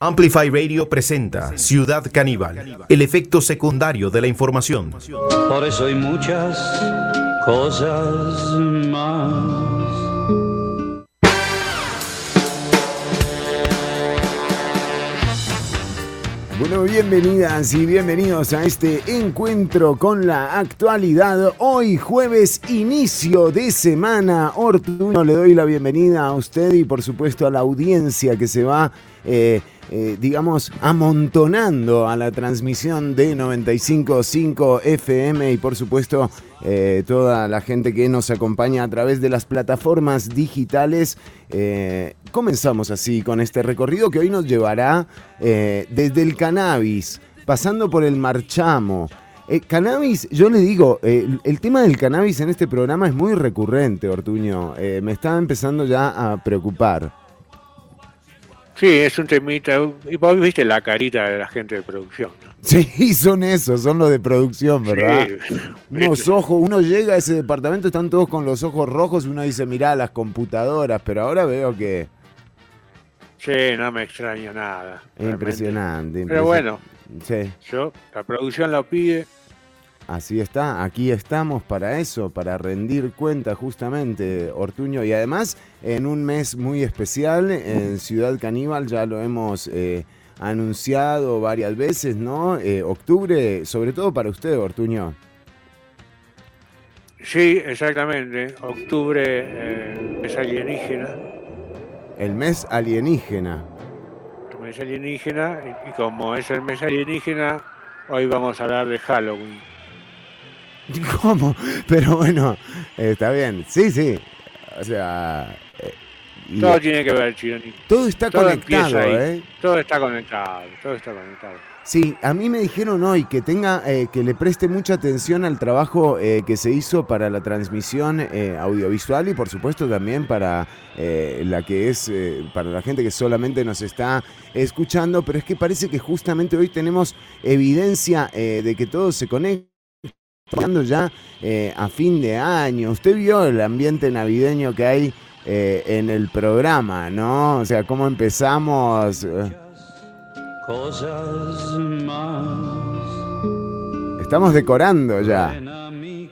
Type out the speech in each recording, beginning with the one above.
Amplify Radio presenta Ciudad Caníbal, el efecto secundario de la información. Por eso hay muchas cosas más. Bueno, bienvenidas y bienvenidos a este encuentro con la actualidad. Hoy jueves, inicio de semana. Ortuño, le doy la bienvenida a usted y por supuesto a la audiencia que se va... Eh, eh, digamos, amontonando a la transmisión de 95.5 FM y por supuesto eh, toda la gente que nos acompaña a través de las plataformas digitales. Eh, comenzamos así con este recorrido que hoy nos llevará desde el cannabis, pasando por el marchamo. cannabis, yo le digo, el tema del cannabis en este programa es muy recurrente, Ortuño. me está empezando ya a preocupar. Sí, es un temita. Y vos viste la carita de la gente de producción. ¿no? Sí, son esos, son los de producción, ¿verdad? Sí. Unos ojos, uno llega a ese departamento, están todos con los ojos rojos y uno dice, mirá, las computadoras, pero ahora veo que... Sí, no me extraño nada. Impresionante, impresionante. Pero bueno, sí. yo, la producción lo pide, Así está, aquí estamos para eso, para rendir cuenta justamente, Ortuño, y además en un mes muy especial en Ciudad Caníbal, ya lo hemos eh, anunciado varias veces, ¿no? Eh, octubre, sobre todo para usted, Ortuño. Sí, exactamente, octubre eh, es alienígena. El mes alienígena. El mes alienígena, y como es el mes alienígena, hoy vamos a hablar de Halloween. ¿Cómo? Pero bueno, está bien. Sí, sí. O sea. Eh, todo tiene que ver, Chironi. Todo está conectado, ¿eh? Todo está conectado, todo está conectado. Sí, a mí me dijeron hoy que tenga, eh, que le preste mucha atención al trabajo eh, que se hizo para la transmisión audiovisual y por supuesto también para la que es, para la gente que solamente nos está escuchando, pero es que parece que justamente hoy tenemos evidencia de que todo se conecta ya eh, a fin de año. Usted vio el ambiente navideño que hay eh, en el programa, ¿no? O sea, cómo empezamos. Eh. Estamos decorando ya.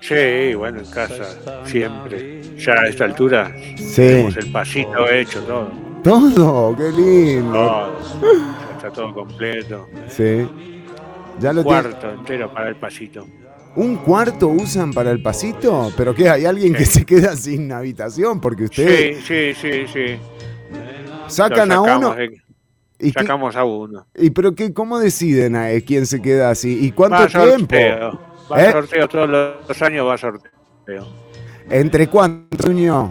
Sí, bueno, en casa, siempre. Ya a esta altura, tenemos el pasito hecho, todo. ¿Todo? ¡Qué lindo! está todo completo. Sí. Ya lo cuarto entero para el pasito. ¿Un cuarto usan para el pasito? ¿Pero qué? ¿Hay alguien que se queda sin habitación? Porque usted... Sí, sí, sí, sí. Sacan a uno... ¿Y sacamos a uno. ¿Y pero qué, cómo deciden a eh, quién se queda así? ¿Y cuánto tiempo? Va a ¿Eh? sorteo todos los años, va a sorteo. ¿Entre cuántos años?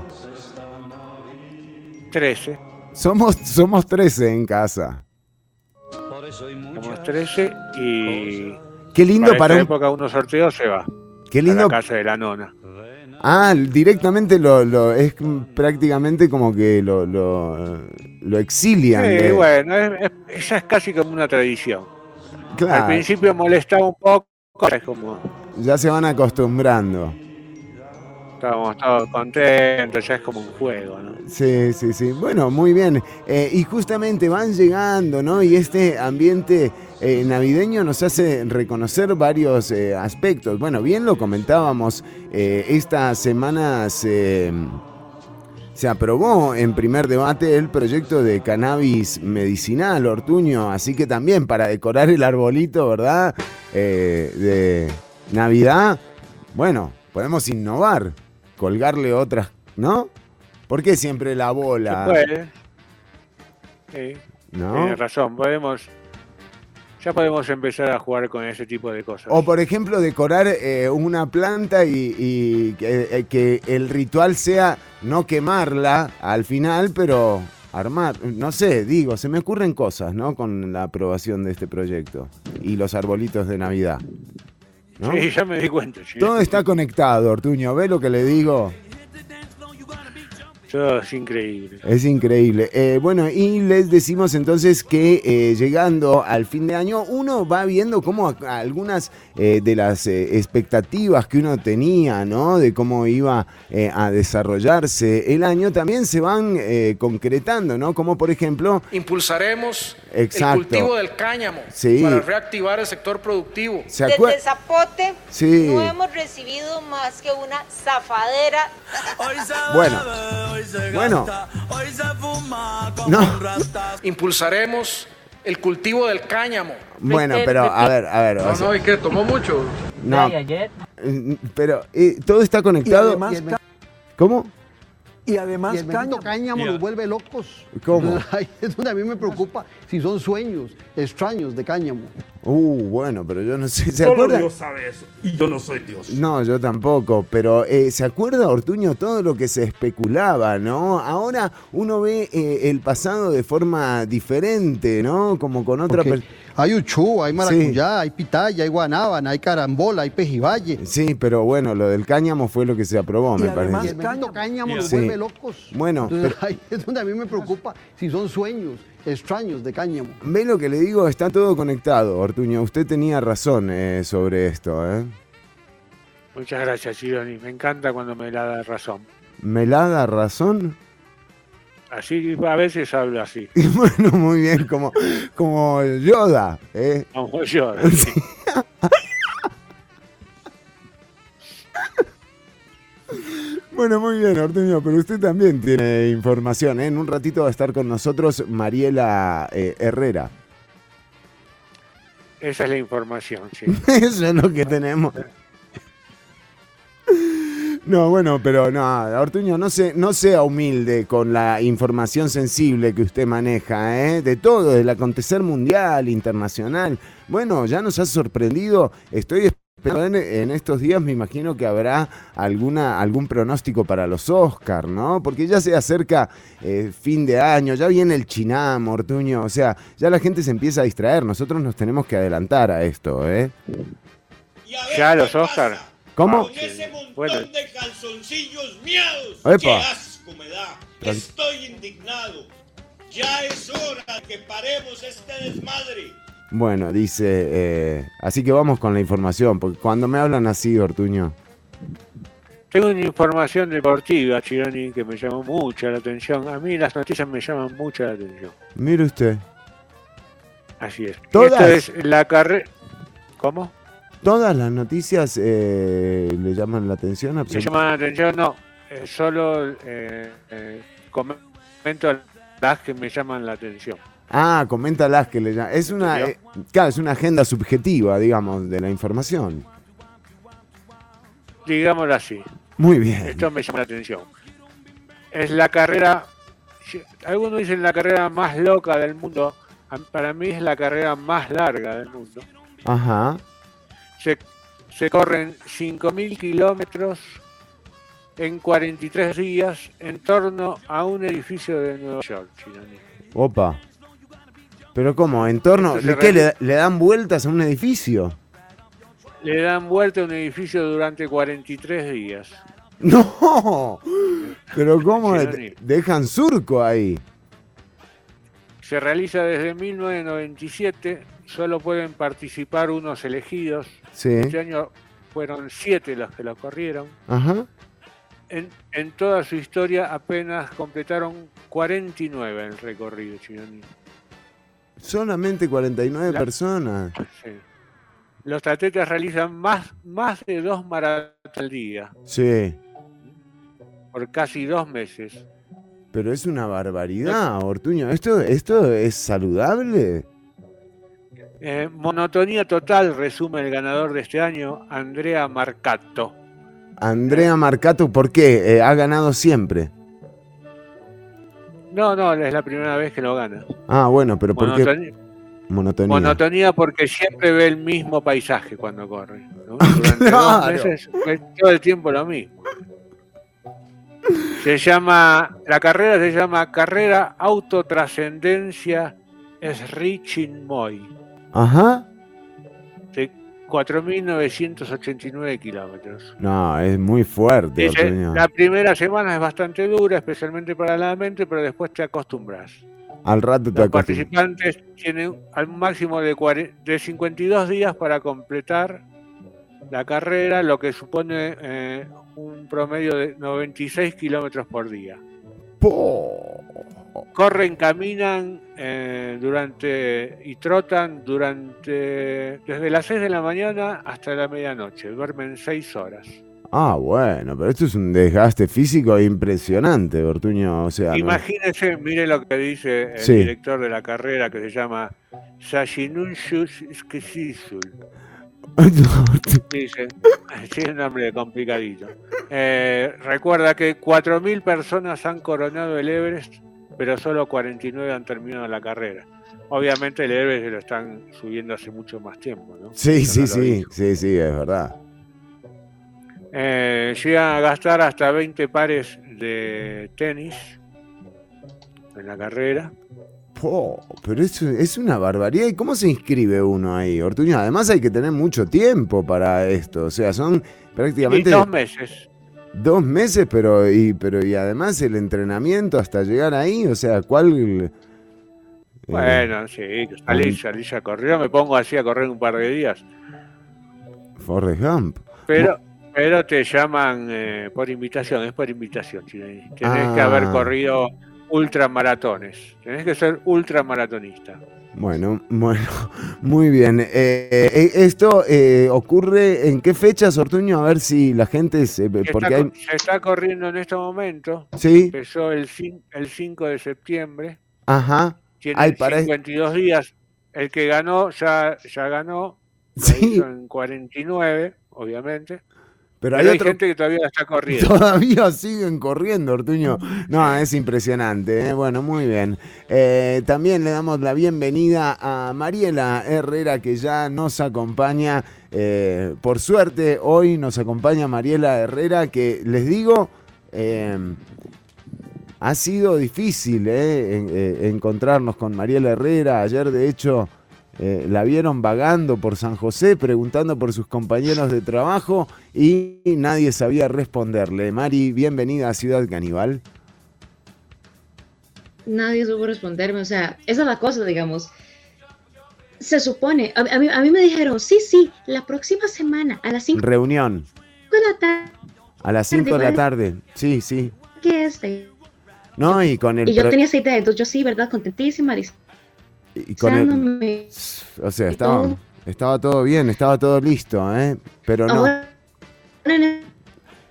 Trece. Somos, somos trece en casa. Somos trece y Qué lindo para, para época uno sorteo se va. Qué lindo. A la casa de la nona. Ah, directamente lo, es prácticamente como que lo, lo, exilian. Sí, bueno, es, esa es casi como una tradición. Al principio molestaba un poco, es como... Ya se van acostumbrando. Estábamos todos contentos, ya es como un juego, ¿no? Sí, sí, sí. Bueno, muy bien. Eh, y justamente van llegando, ¿no? Y este ambiente eh, navideño nos hace reconocer varios eh, aspectos. Bueno, bien lo comentábamos, esta semana se, se, aprobó en primer debate el proyecto de cannabis medicinal, Ortuño, así que también para decorar el arbolito, ¿verdad? de Navidad, bueno, podemos innovar colgarle otras, ¿no? ¿Por qué siempre la bola? Se puede. Sí. ¿No? Tienes razón, podemos. Ya podemos empezar a jugar con ese tipo de cosas. O por ejemplo, decorar eh, una planta y, eh, que, el ritual sea no quemarla al final, pero armar, no sé, digo, se me ocurren cosas, ¿no? Con la aprobación de este proyecto y los arbolitos de Navidad. Sí, ya me di cuenta. Todo está conectado, Ortuño. ¿Ve lo que le digo? Es increíble. Es increíble. Eh, bueno, y les decimos entonces que eh, llegando al fin de año, uno va viendo cómo algunas eh, de las expectativas que uno tenía, ¿no? De cómo iba a desarrollarse el año, también se van concretando, ¿no? Como por ejemplo... Impulsaremos el cultivo del cáñamo para reactivar el sector productivo. Desde Zapote no hemos recibido más que una zafadera. Bueno, bueno, no. Impulsaremos el cultivo del cáñamo. Bueno, pero a ver, a ver. No, no, ¿y qué? ¿Tomó mucho? No. Pero eh, todo está conectado. ¿Cómo? Y además, cáñamo nos vuelve locos. ¿Cómo? Es donde a mí me preocupa si son sueños extraños de cáñamo. Uh, bueno, pero yo no sé. ¿Se Solo Dios sabe eso. Y yo no soy Dios. No, yo tampoco. Pero eh, ¿se acuerda, Ortuño, todo lo que se especulaba, no? Ahora uno ve eh, el pasado de forma diferente, ¿no? Como con otra persona. Hay uchú, hay maracuyá, hay pitaya, hay guanábana, hay carambola, hay pejibaye. Sí, pero bueno, lo del cáñamo fue lo que se aprobó, me además, parece. El cáñamo nos vuelve locos. Bueno, es donde a mí me preocupa si son sueños extraños de cáñamo. Ve lo que le digo, está todo conectado, Ortuño. Usted tenía razón eh, sobre esto, ¿eh? Muchas gracias, Gironi. Me encanta cuando me la da razón. ¿Me la da razón? Así, a veces hablo así. bueno, muy bien, como, como Yoda. ¿eh? Como Yoda. Bueno, muy bien, Ortuño, pero usted también tiene información. ¿eh? En un ratito va a estar con nosotros Mariela eh, Herrera. Esa es la información, sí. Eso es lo que tenemos. No, bueno, pero no, Ortuño, no, no sea humilde con la información sensible que usted maneja, ¿eh? de todo, del acontecer mundial, internacional. Bueno, ya nos ha sorprendido, estoy esperando en, estos días me imagino que habrá alguna, algún pronóstico para los Oscars, ¿no? Porque ya se acerca eh, fin de año, ya viene el Chinam, Ortuño, o sea, ya la gente se empieza a distraer, nosotros nos tenemos que adelantar a esto, ¿eh? Ya los Oscars. ¿Cómo? Con ese montón de calzoncillos miados. ¡Qué asco me da! Estoy indignado. Ya es hora que paremos este desmadre. Bueno, dice, eh, así que vamos con la información, porque cuando me hablan así, Ortuño. Tengo una información deportiva, Chironi, que me llamó mucho la atención. A mí las noticias me llaman mucho la atención. Mire usted. Así es. ¿Todas? Esto es la carrera... ¿Cómo? ¿Todas las noticias eh, le llaman la atención? Le llaman la atención, no. Eh, solo eh, eh, comento las que me llaman la atención. Ah, comenta las que le llaman. Es una, claro, es una agenda subjetiva, digamos, de la información. Digámoslo así. Muy bien. Esto me llama la atención. Es la carrera, algunos dicen la carrera más loca del mundo. Para mí es la carrera más larga del mundo. Ajá se, corren 5.000 kilómetros en 43 días en torno a un edificio de Nueva York, Opa. ¿Pero cómo? ¿En torno? ¿De qué? ¿Le, dan vueltas a un edificio? Le dan vuelta a un edificio durante 43 días. ¡No! ¿Pero cómo? ¿Dejan surco ahí? Se realiza desde 1997 solo pueden participar unos elegidos. Este año fueron siete los que lo corrieron. En, toda su historia apenas completaron 49 el recorrido, Chironi. Solamente 49 personas. Los atletas realizan más, más de dos maratones al día. Sí. Por casi dos meses. Pero es una barbaridad, Ortuño. ¿Esto, ¿Esto es saludable? Eh, monotonía total, resume el ganador de este año, Andrea Marcato. Andrea Marcato, ¿por qué? Eh, ¿Ha ganado siempre? No, no, es la primera vez que lo gana. Ah, bueno, pero ¿por qué? Monotonía. Monotonía porque siempre ve el mismo paisaje cuando corre. Durante dos meses todo el tiempo lo mismo. Se llama, la carrera se llama Carrera Autotrascendencia Moy. Ajá. De 4.989 kilómetros. No, es muy fuerte. la primera semana es bastante dura, especialmente para la mente, pero después te acostumbras. Al rato te Los participantes tienen al máximo de, de 52 días para completar la carrera, lo que supone eh, un promedio de 96 kilómetros por día. Corren, caminan eh, durante y trotan durante desde las 6 de la mañana hasta la medianoche, duermen 6 horas. Ah, bueno, pero esto es un desgaste físico impresionante, Bertuño. O sea, Imagínese, mire lo que dice el director de la carrera que se llama Sashinunshus Skisisul. Dice, sí, es un nombre complicadito. Eh, recuerda que 4.000 personas han coronado el Everest, pero solo 49 han terminado la carrera. Obviamente el Everest lo están subiendo hace mucho más tiempo, ¿no? Sí, sí, sí, sí, sí, es verdad. Eh, llegan a gastar hasta 20 pares de tenis en la carrera. pero eso es una barbaridad. ¿Y cómo se inscribe uno ahí, Ortuño? Además hay que tener mucho tiempo para esto. O sea, son prácticamente... dos meses. Dos meses, pero y, pero y además el entrenamiento hasta llegar ahí. O sea, ¿cuál... Eh, bueno, sí, salí, a correr, me pongo así a correr un par de días. Forrest Gump. Pero, pero te llaman eh, por invitación, es por invitación. Tienes que haber ah. corrido ultramaratones. Tenés que ser ultramaratonista. Bueno, bueno, muy bien. Eh, eh, ¿Esto ocurre en qué fecha, Ortuño? A ver si la gente... Se, porque está, se está corriendo en este momento. Sí. Empezó el, el 5 de septiembre. Ajá. Tiene 52 días. El que ganó ya, ya ganó. Sí. En 49, obviamente. Pero, hay, gente que todavía está corriendo. Todavía siguen corriendo, Ortuño. No, es impresionante. ¿eh? Bueno, muy bien. Eh, también le damos la bienvenida a Mariela Herrera, que ya nos acompaña. Eh, por suerte, hoy nos acompaña Mariela Herrera, que les digo, ha sido difícil encontrarnos con Mariela Herrera. Ayer, de hecho... Eh, la vieron vagando por San José, preguntando por sus compañeros de trabajo y nadie sabía responderle. Mari, bienvenida a Ciudad Caníbal. Nadie supo responderme, o sea, esa es la cosa, digamos. Se supone, a, mí, me dijeron, sí, sí, la próxima semana a las 5 Reunión. de la tarde. A las 5 de la tarde, sí, sí. ¿Qué es? No, y con el... Y yo tenía esa idea, entonces yo sí, ¿verdad? Contentísima, y con o sea, estaba, estaba todo bien, estaba todo listo, ¿eh? Pero no.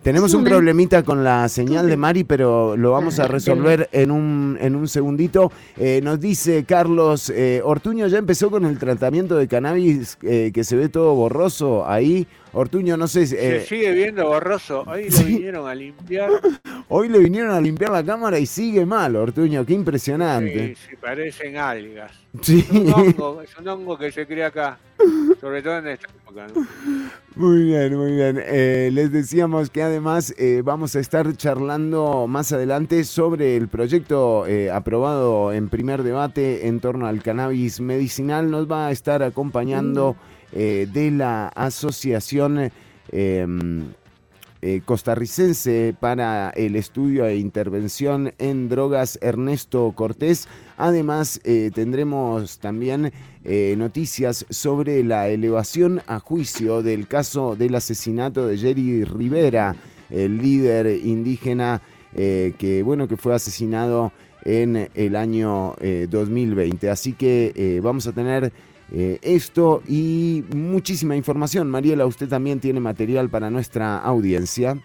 Tenemos un problemita con la señal de Mari, pero lo vamos a resolver en un, en un segundito. Eh, nos dice Carlos, eh, Ortuño ya empezó con el tratamiento de cannabis eh, que se ve todo borroso ahí. Ortuño, no sé. Se sigue viendo borroso. Hoy le vinieron a limpiar. Hoy le vinieron a limpiar la cámara y sigue mal, Ortuño. Qué impresionante. Sí, sí parecen algas. Sí. Es un hongo, es un hongo que se crea acá. Sobre todo en esta época. Muy bien, muy bien. Eh, les decíamos que además eh, vamos a estar charlando más adelante sobre el proyecto eh, aprobado en primer debate en torno al cannabis medicinal. Nos va a estar acompañando de la asociación em, costarricense para el estudio e intervención en drogas Ernesto Cortés. Además, tendremos también eh, noticias sobre la elevación a juicio del caso del asesinato de Jerry Rivera, el líder indígena eh, que, bueno, que fue asesinado en el año 2020. Eh, Así que vamos a tener esto y muchísima información. Mariela, usted también tiene material para nuestra audiencia.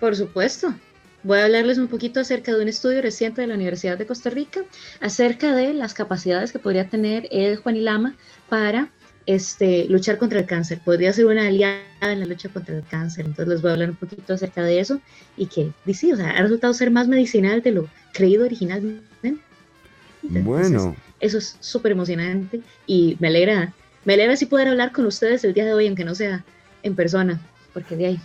Por supuesto. Voy a hablarles un poquito acerca de un estudio reciente de la Universidad de Costa Rica, acerca de las capacidades que podría tener el Juanilama para este, luchar contra el cáncer. Podría ser una aliada en la lucha contra el cáncer. Entonces les voy a hablar un poquito acerca de eso y que, sí, o sea, ha resultado ser más medicinal de lo creído originalmente. bueno. Eso es súper emocionante y me alegra, me alegra si poder hablar con ustedes el día de hoy, aunque no sea en persona, porque de ahí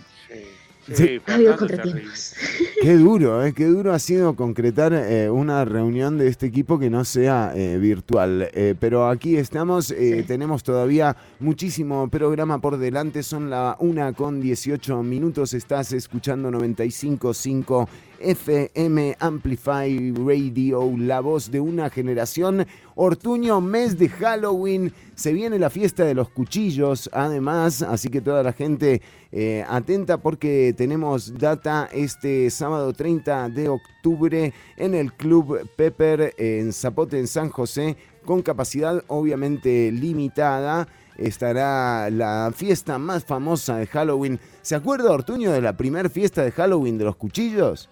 ha habido contratiempos. Qué duro, eh, qué duro ha sido concretar eh, una reunión de este equipo que no sea eh, virtual. Eh, pero aquí estamos, tenemos todavía muchísimo programa por delante. Son la una con 18 minutos. Estás escuchando 95.5 FM Amplify Radio, la voz de una generación. Ortuño, mes de Halloween, se viene la fiesta de los cuchillos, además, así que toda la gente eh, atenta porque tenemos data este sábado 30 de octubre en el Club Pepper en Zapote, en San José, con capacidad obviamente limitada estará la fiesta más famosa de Halloween. ¿Se acuerda, Ortuño, de la primera fiesta de Halloween de los cuchillos?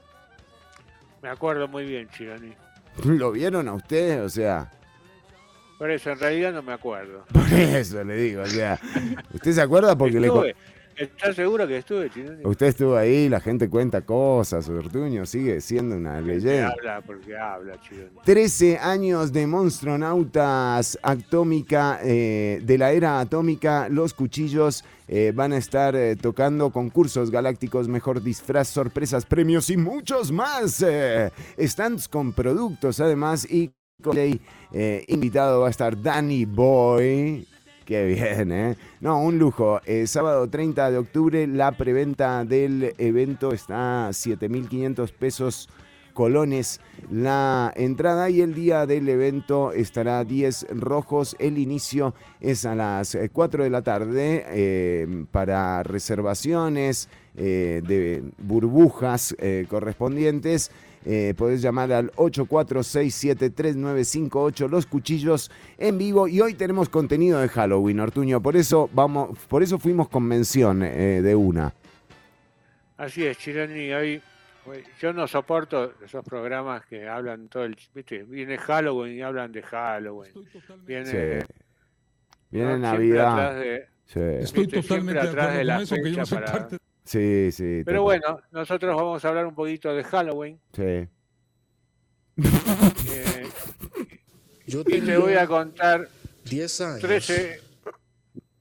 Me acuerdo muy bien, Chironi. ¿Lo vieron a ustedes? O sea... Por eso, en realidad no me acuerdo. Por eso le digo, o sea... ¿Usted se acuerda? Porque le... ¿Estás seguro que estuve, Usted estuvo ahí, la gente cuenta cosas, Ortuño sigue siendo una leyenda. habla porque habla, Chironi. 13 años de monstronautas atómica, eh, de la era atómica, los cuchillos eh, van a estar eh, tocando concursos galácticos, mejor disfraz, sorpresas, premios y muchos más. stands con productos además y con invitado va a estar Danny Boy. Qué bien, ¿eh? No, un lujo. Eh, sábado 30 de octubre, la preventa del evento está a 7.500 pesos colones la entrada y el día del evento estará 10 rojos. El inicio es a las 4 de la tarde eh, para reservaciones eh, de burbujas correspondientes. Eh, podés llamar al 84673958 Los Cuchillos en vivo. Y hoy tenemos contenido de Halloween, Ortuño. Por eso, vamos, por eso fuimos con mención eh, de una. Así es, Chironi. Hoy, yo no soporto esos programas que hablan todo el. ¿viste? Viene Halloween y hablan de Halloween. Viene, Viene Navidad. Estoy totalmente de acuerdo con eso, que yo no soy parte Sí, sí. Pero bueno, nosotros vamos a hablar un poquito de Halloween. Sí. Eh, Yo te voy a contar 10 años. 13,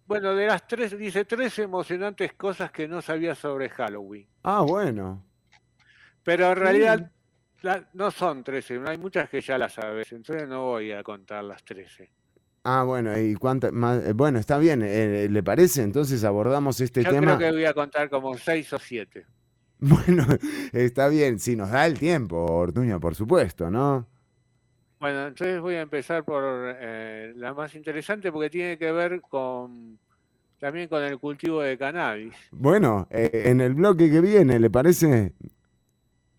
bueno, de las tres, dice 13 emocionantes cosas que no sabía sobre Halloween. Ah, bueno. Pero en realidad no son 13, hay muchas que ya las sabes, entonces no voy a contar las 13. Ah, bueno, y cuánto más, eh, bueno, está bien, eh, ¿le parece? Entonces abordamos este Yo tema. Creo que voy a contar como seis o siete. Bueno, está bien, si nos da el tiempo, Ortuño, por supuesto, ¿no? Bueno, entonces voy a empezar por eh, la más interesante porque tiene que ver con también con el cultivo de cannabis. Bueno, en el bloque que viene, ¿le parece?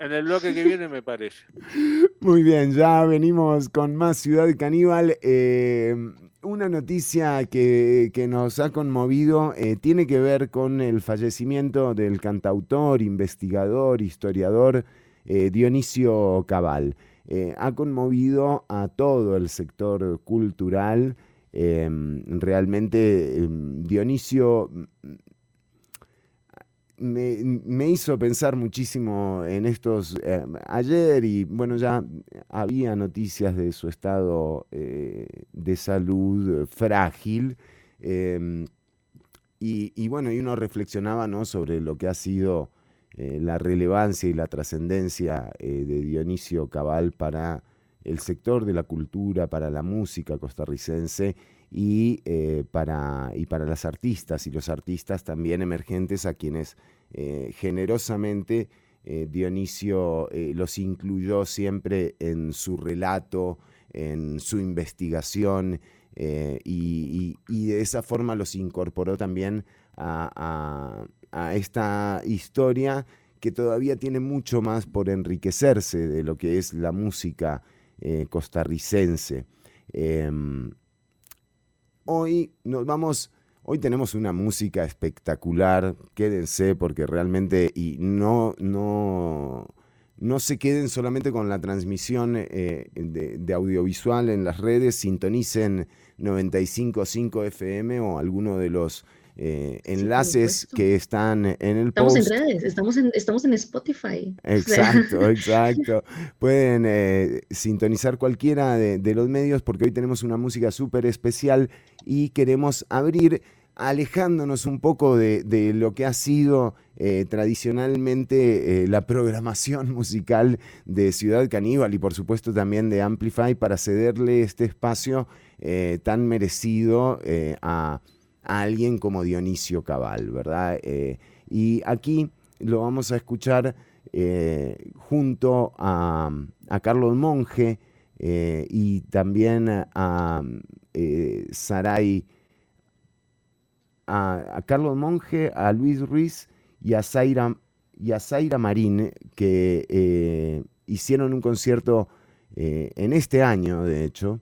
En el bloque que viene me parece. Muy bien, ya venimos con más Ciudad Caníbal. Eh, una noticia que, nos ha conmovido eh, tiene que ver con el fallecimiento del cantautor, investigador, historiador eh, Dionisio Cabal. ha conmovido a todo el sector cultural. realmente Dionisio me, hizo pensar muchísimo en estos eh, ayer y bueno, ya había noticias de su estado eh, de salud frágil. Em, y, bueno, y uno reflexionaba ¿no? sobre lo que ha sido eh, la relevancia y la trascendencia de Dionisio Cabal para el sector de la cultura, para la música costarricense y, eh, para, y para las artistas y los artistas también emergentes a quienes eh, generosamente eh, Dionisio los incluyó siempre en su relato, en su investigación y, de esa forma los incorporó también a, a esta historia que todavía tiene mucho más por enriquecerse de lo que es la música costarricense. Em, hoy nos vamos, hoy tenemos una música espectacular, quédense porque realmente, y no, no, no se queden solamente con la transmisión eh, de, audiovisual en las redes, sintonicen 95.5 FM o alguno de los eh, enlaces que están en el estamos en redes, estamos en, estamos en Spotify. Exacto, exacto. Pueden eh, sintonizar cualquiera de, los medios porque hoy tenemos una música súper especial y queremos abrir alejándonos un poco de, lo que ha sido eh, tradicionalmente la programación musical de Ciudad Caníbal y por supuesto también de Amplify para cederle este espacio tan merecido a a alguien como Dionisio Cabal, ¿verdad? Eh, y aquí lo vamos a escuchar junto a, Carlos Monge y también a Saray, a, Carlos Monge, a Luis Ruiz y a Zaira, y a Zaira Marín, que hicieron un concierto en este año, de hecho,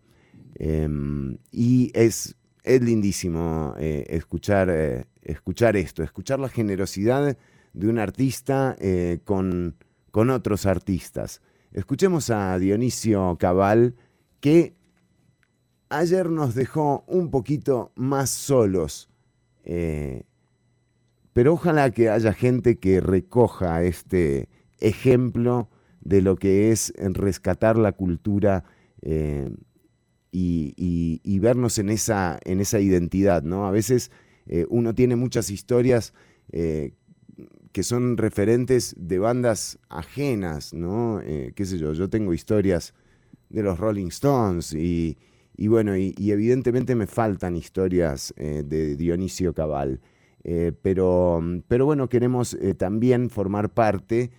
Em, y es, es lindísimo eh, escuchar, eh, escuchar esto, escuchar la generosidad de un artista eh, con, con otros artistas. Escuchemos a Dionisio Cabal, que ayer nos dejó un poquito más solos. pero ojalá que haya gente que recoja este ejemplo de lo que es rescatar la cultura y, vernos en esa, en esa identidad, ¿no? A veces eh, uno tiene muchas historias eh, que son referentes de bandas ajenas, ¿no? Eh, qué sé yo, yo tengo historias de los Rolling Stones y, bueno, y, evidentemente me faltan historias de Dionisio Cabal, pero, pero bueno, queremos también formar parte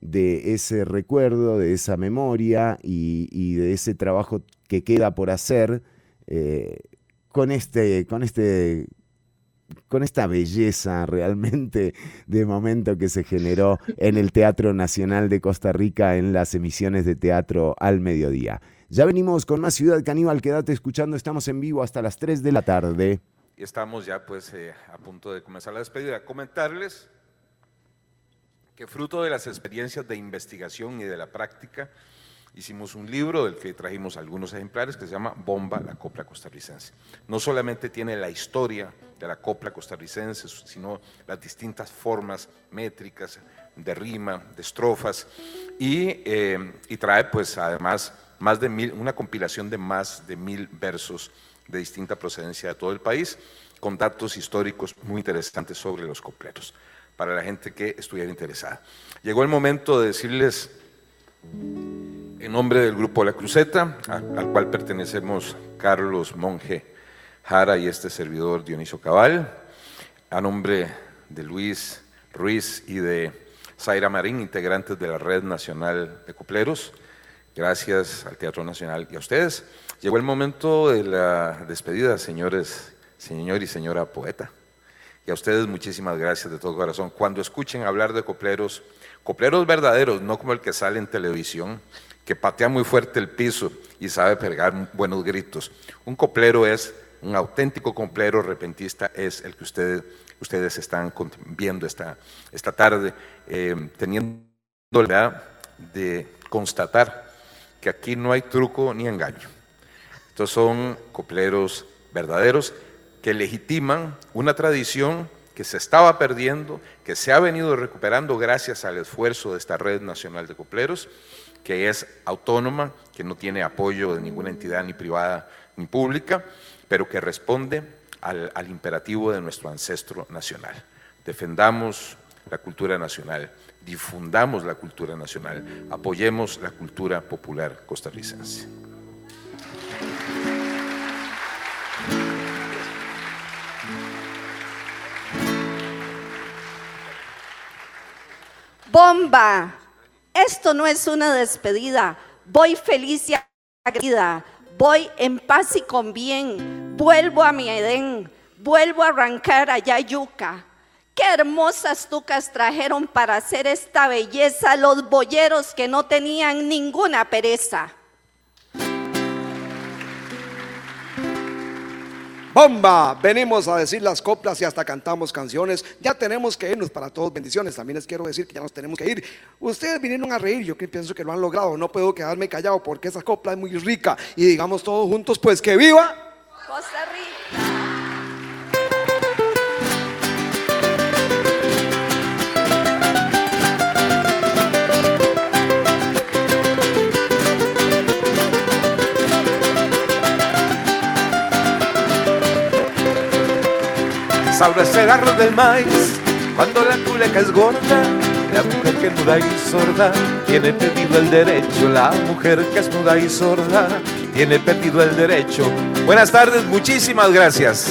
de ese recuerdo, de esa memoria y, de ese trabajo que queda por hacer eh, con, este, con, este, con esta belleza realmente de momento que se generó en el Teatro Nacional de Costa Rica en las emisiones de teatro al mediodía. Ya venimos con más Ciudad Caníbal, quédate escuchando, estamos en vivo hasta las 3 de la tarde. Estamos ya pues eh, a punto de comenzar la despedida. Comentarles que fruto de las experiencias de investigación y de la práctica, hicimos un libro del que trajimos algunos ejemplares que se llama Bomba, la copla costarricense. No solamente tiene la historia de la copla costarricense, sino las distintas formas métricas de rima, de estrofas, y, eh, trae pues además más de mil, una compilación de más de mil versos de distinta procedencia de todo el país, con datos históricos muy interesantes sobre los copleros para la gente que estuviera interesada. Llegó el momento de decirles, en nombre del grupo La Cruceta, al cual pertenecemos Carlos Monje Jara y este servidor Dionisio Cabal, a nombre de Luis Ruiz y de Zaira Marín, integrantes de la Red Nacional de Copleros, gracias al Teatro Nacional y a ustedes. Llegó el momento de la despedida, señores, señor y señora poeta. Y a ustedes muchísimas gracias de todo corazón. Cuando escuchen hablar de copleros, copleros verdaderos, no como el que sale en televisión, que patea muy fuerte el piso y sabe pegar buenos gritos. Un coplero es, un auténtico coplero repentista es el que ustedes, ustedes están viendo esta, esta tarde, eh, teniendo la verdad de constatar que aquí no hay truco ni engaño. Estos son copleros verdaderos que legitiman una tradición que se estaba perdiendo, que se ha venido recuperando gracias al esfuerzo de esta Red Nacional de Copleros, que es autónoma, que no tiene apoyo de ninguna entidad ni privada ni pública, pero que responde al, al imperativo de nuestro ancestro nacional. Defendamos la cultura nacional, difundamos la cultura nacional, apoyemos la cultura popular costarricense. Bomba, esto no es una despedida. Voy feliz y agradecida. Voy en paz y con bien. Vuelvo a mi Edén. Vuelvo a arrancar allá yuca. Qué hermosas tucas trajeron para hacer esta belleza los boyeros que no tenían ninguna pereza. Bomba, venimos a decir las coplas y hasta cantamos canciones. Ya tenemos que irnos para todos. Bendiciones. También les quiero decir que ya nos tenemos que ir. Ustedes vinieron a reír, yo pienso que lo han logrado. No puedo quedarme callado porque esa copla es muy rica. Y digamos todos juntos, pues que viva. Costa Rica. Sabrá arroz del maíz cuando la culeca es gorda. La mujer que es muda y sorda tiene perdido el derecho. La mujer que es muda y sorda tiene perdido el derecho. Buenas tardes, muchísimas gracias.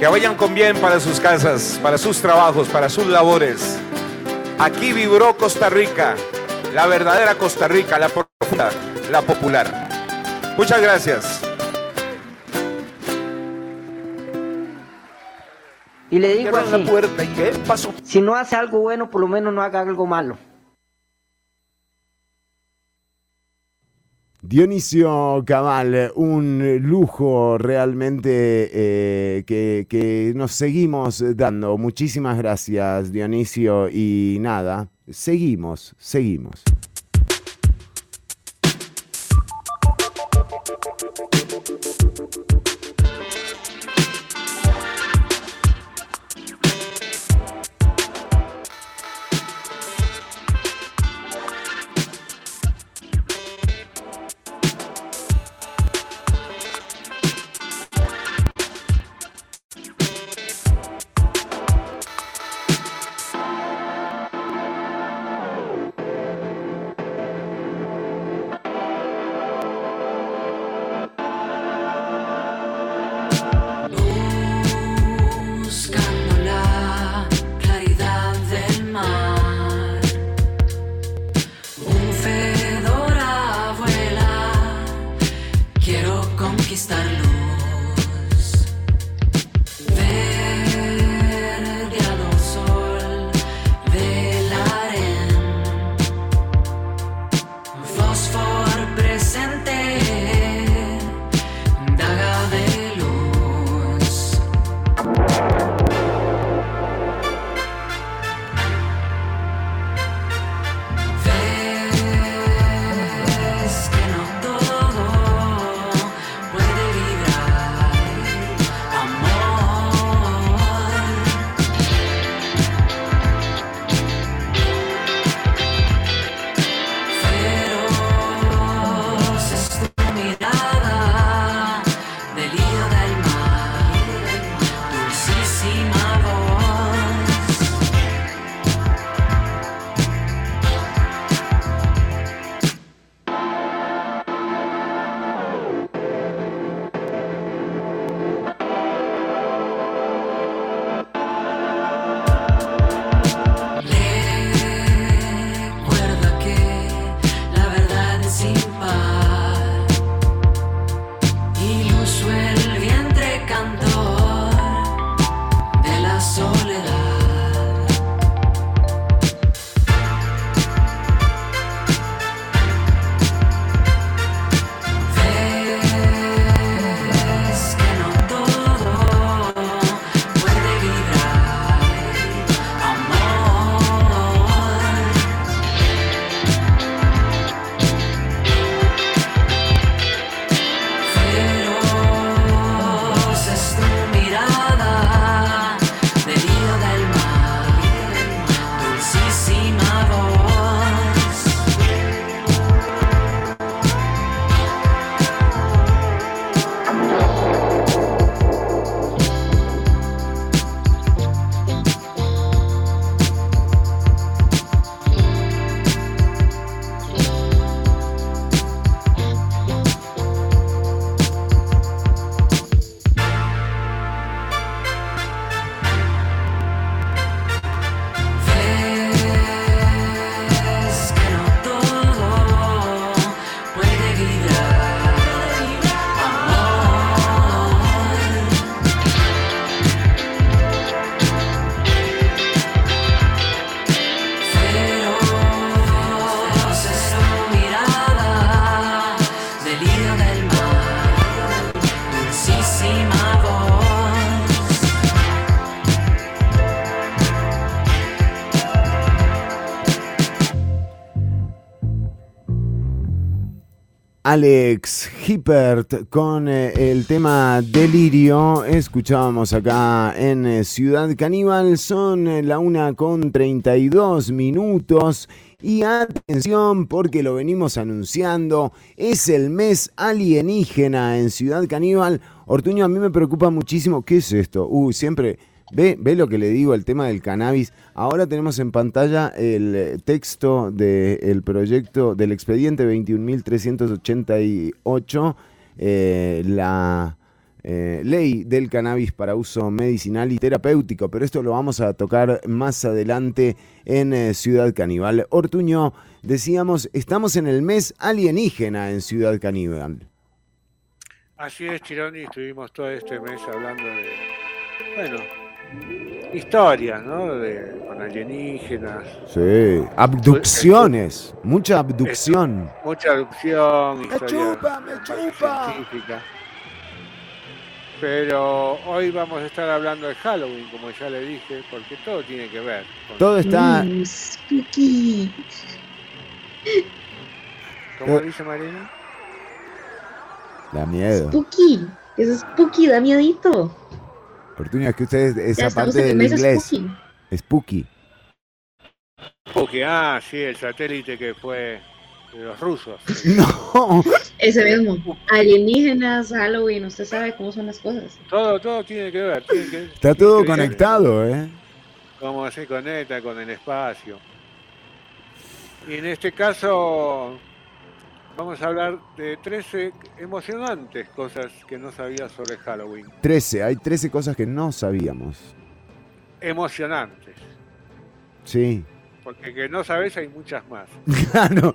Que vayan con bien para sus casas, para sus trabajos, para sus labores. Aquí vibró Costa Rica, la verdadera Costa Rica, la profunda, la popular. Muchas gracias. Y le digo así, la puerta, ¿y qué pasó? Si no hace algo bueno, por lo menos no haga algo malo. Dionisio Cabal, un lujo realmente eh, que, que, nos seguimos dando. Muchísimas gracias, Dionisio. Y nada, seguimos, seguimos. Alex Hippert con eh, el tema Delirio. Escuchábamos acá en eh, Ciudad Caníbal. Son eh, la una con 32 minutos. Y atención porque lo venimos anunciando. Es el mes alienígena en Ciudad Caníbal. Ortuño, a mí me preocupa muchísimo. ¿Qué es esto? Uy, siempre Ve, ve lo que le digo, el tema del cannabis. Ahora tenemos en pantalla el eh, texto del proyecto del expediente 21.388, eh, la eh, ley del cannabis para uso medicinal y terapéutico, pero esto lo vamos a tocar más adelante en Ciudad Caníbal. Ortuño, decíamos, estamos en el mes alienígena en Ciudad Caníbal. Así es, Chironi, estuvimos todo este mes hablando de, bueno, historia, ¿no? De, con alienígenas. Sí, abducciones, mucha abducción. mucha abducción, me chupa, me chupa. científica. Pero hoy vamos a estar hablando de Halloween, como ya le dije, porque todo tiene que ver. Todo está... Mm, spooky. ¿Cómo dice Marina? Da miedo. Spooky. Es spooky, da miedito. Fortuna, es que ustedes, esa parte del inglés. Spooky. spooky. Spooky, ah, sí, el satélite que fue de los rusos. No. Ese mismo. Alienígenas, Halloween, usted sabe cómo son las cosas. Todo, todo tiene que ver. Está todo conectado, ¿eh? Cómo se conecta con el espacio. Y en este caso vamos a hablar de 13 emocionantes cosas que no sabía sobre Halloween. 13, hay 13 cosas que no sabíamos. Emocionantes. Sí. Porque que no sabes hay muchas más. Claro,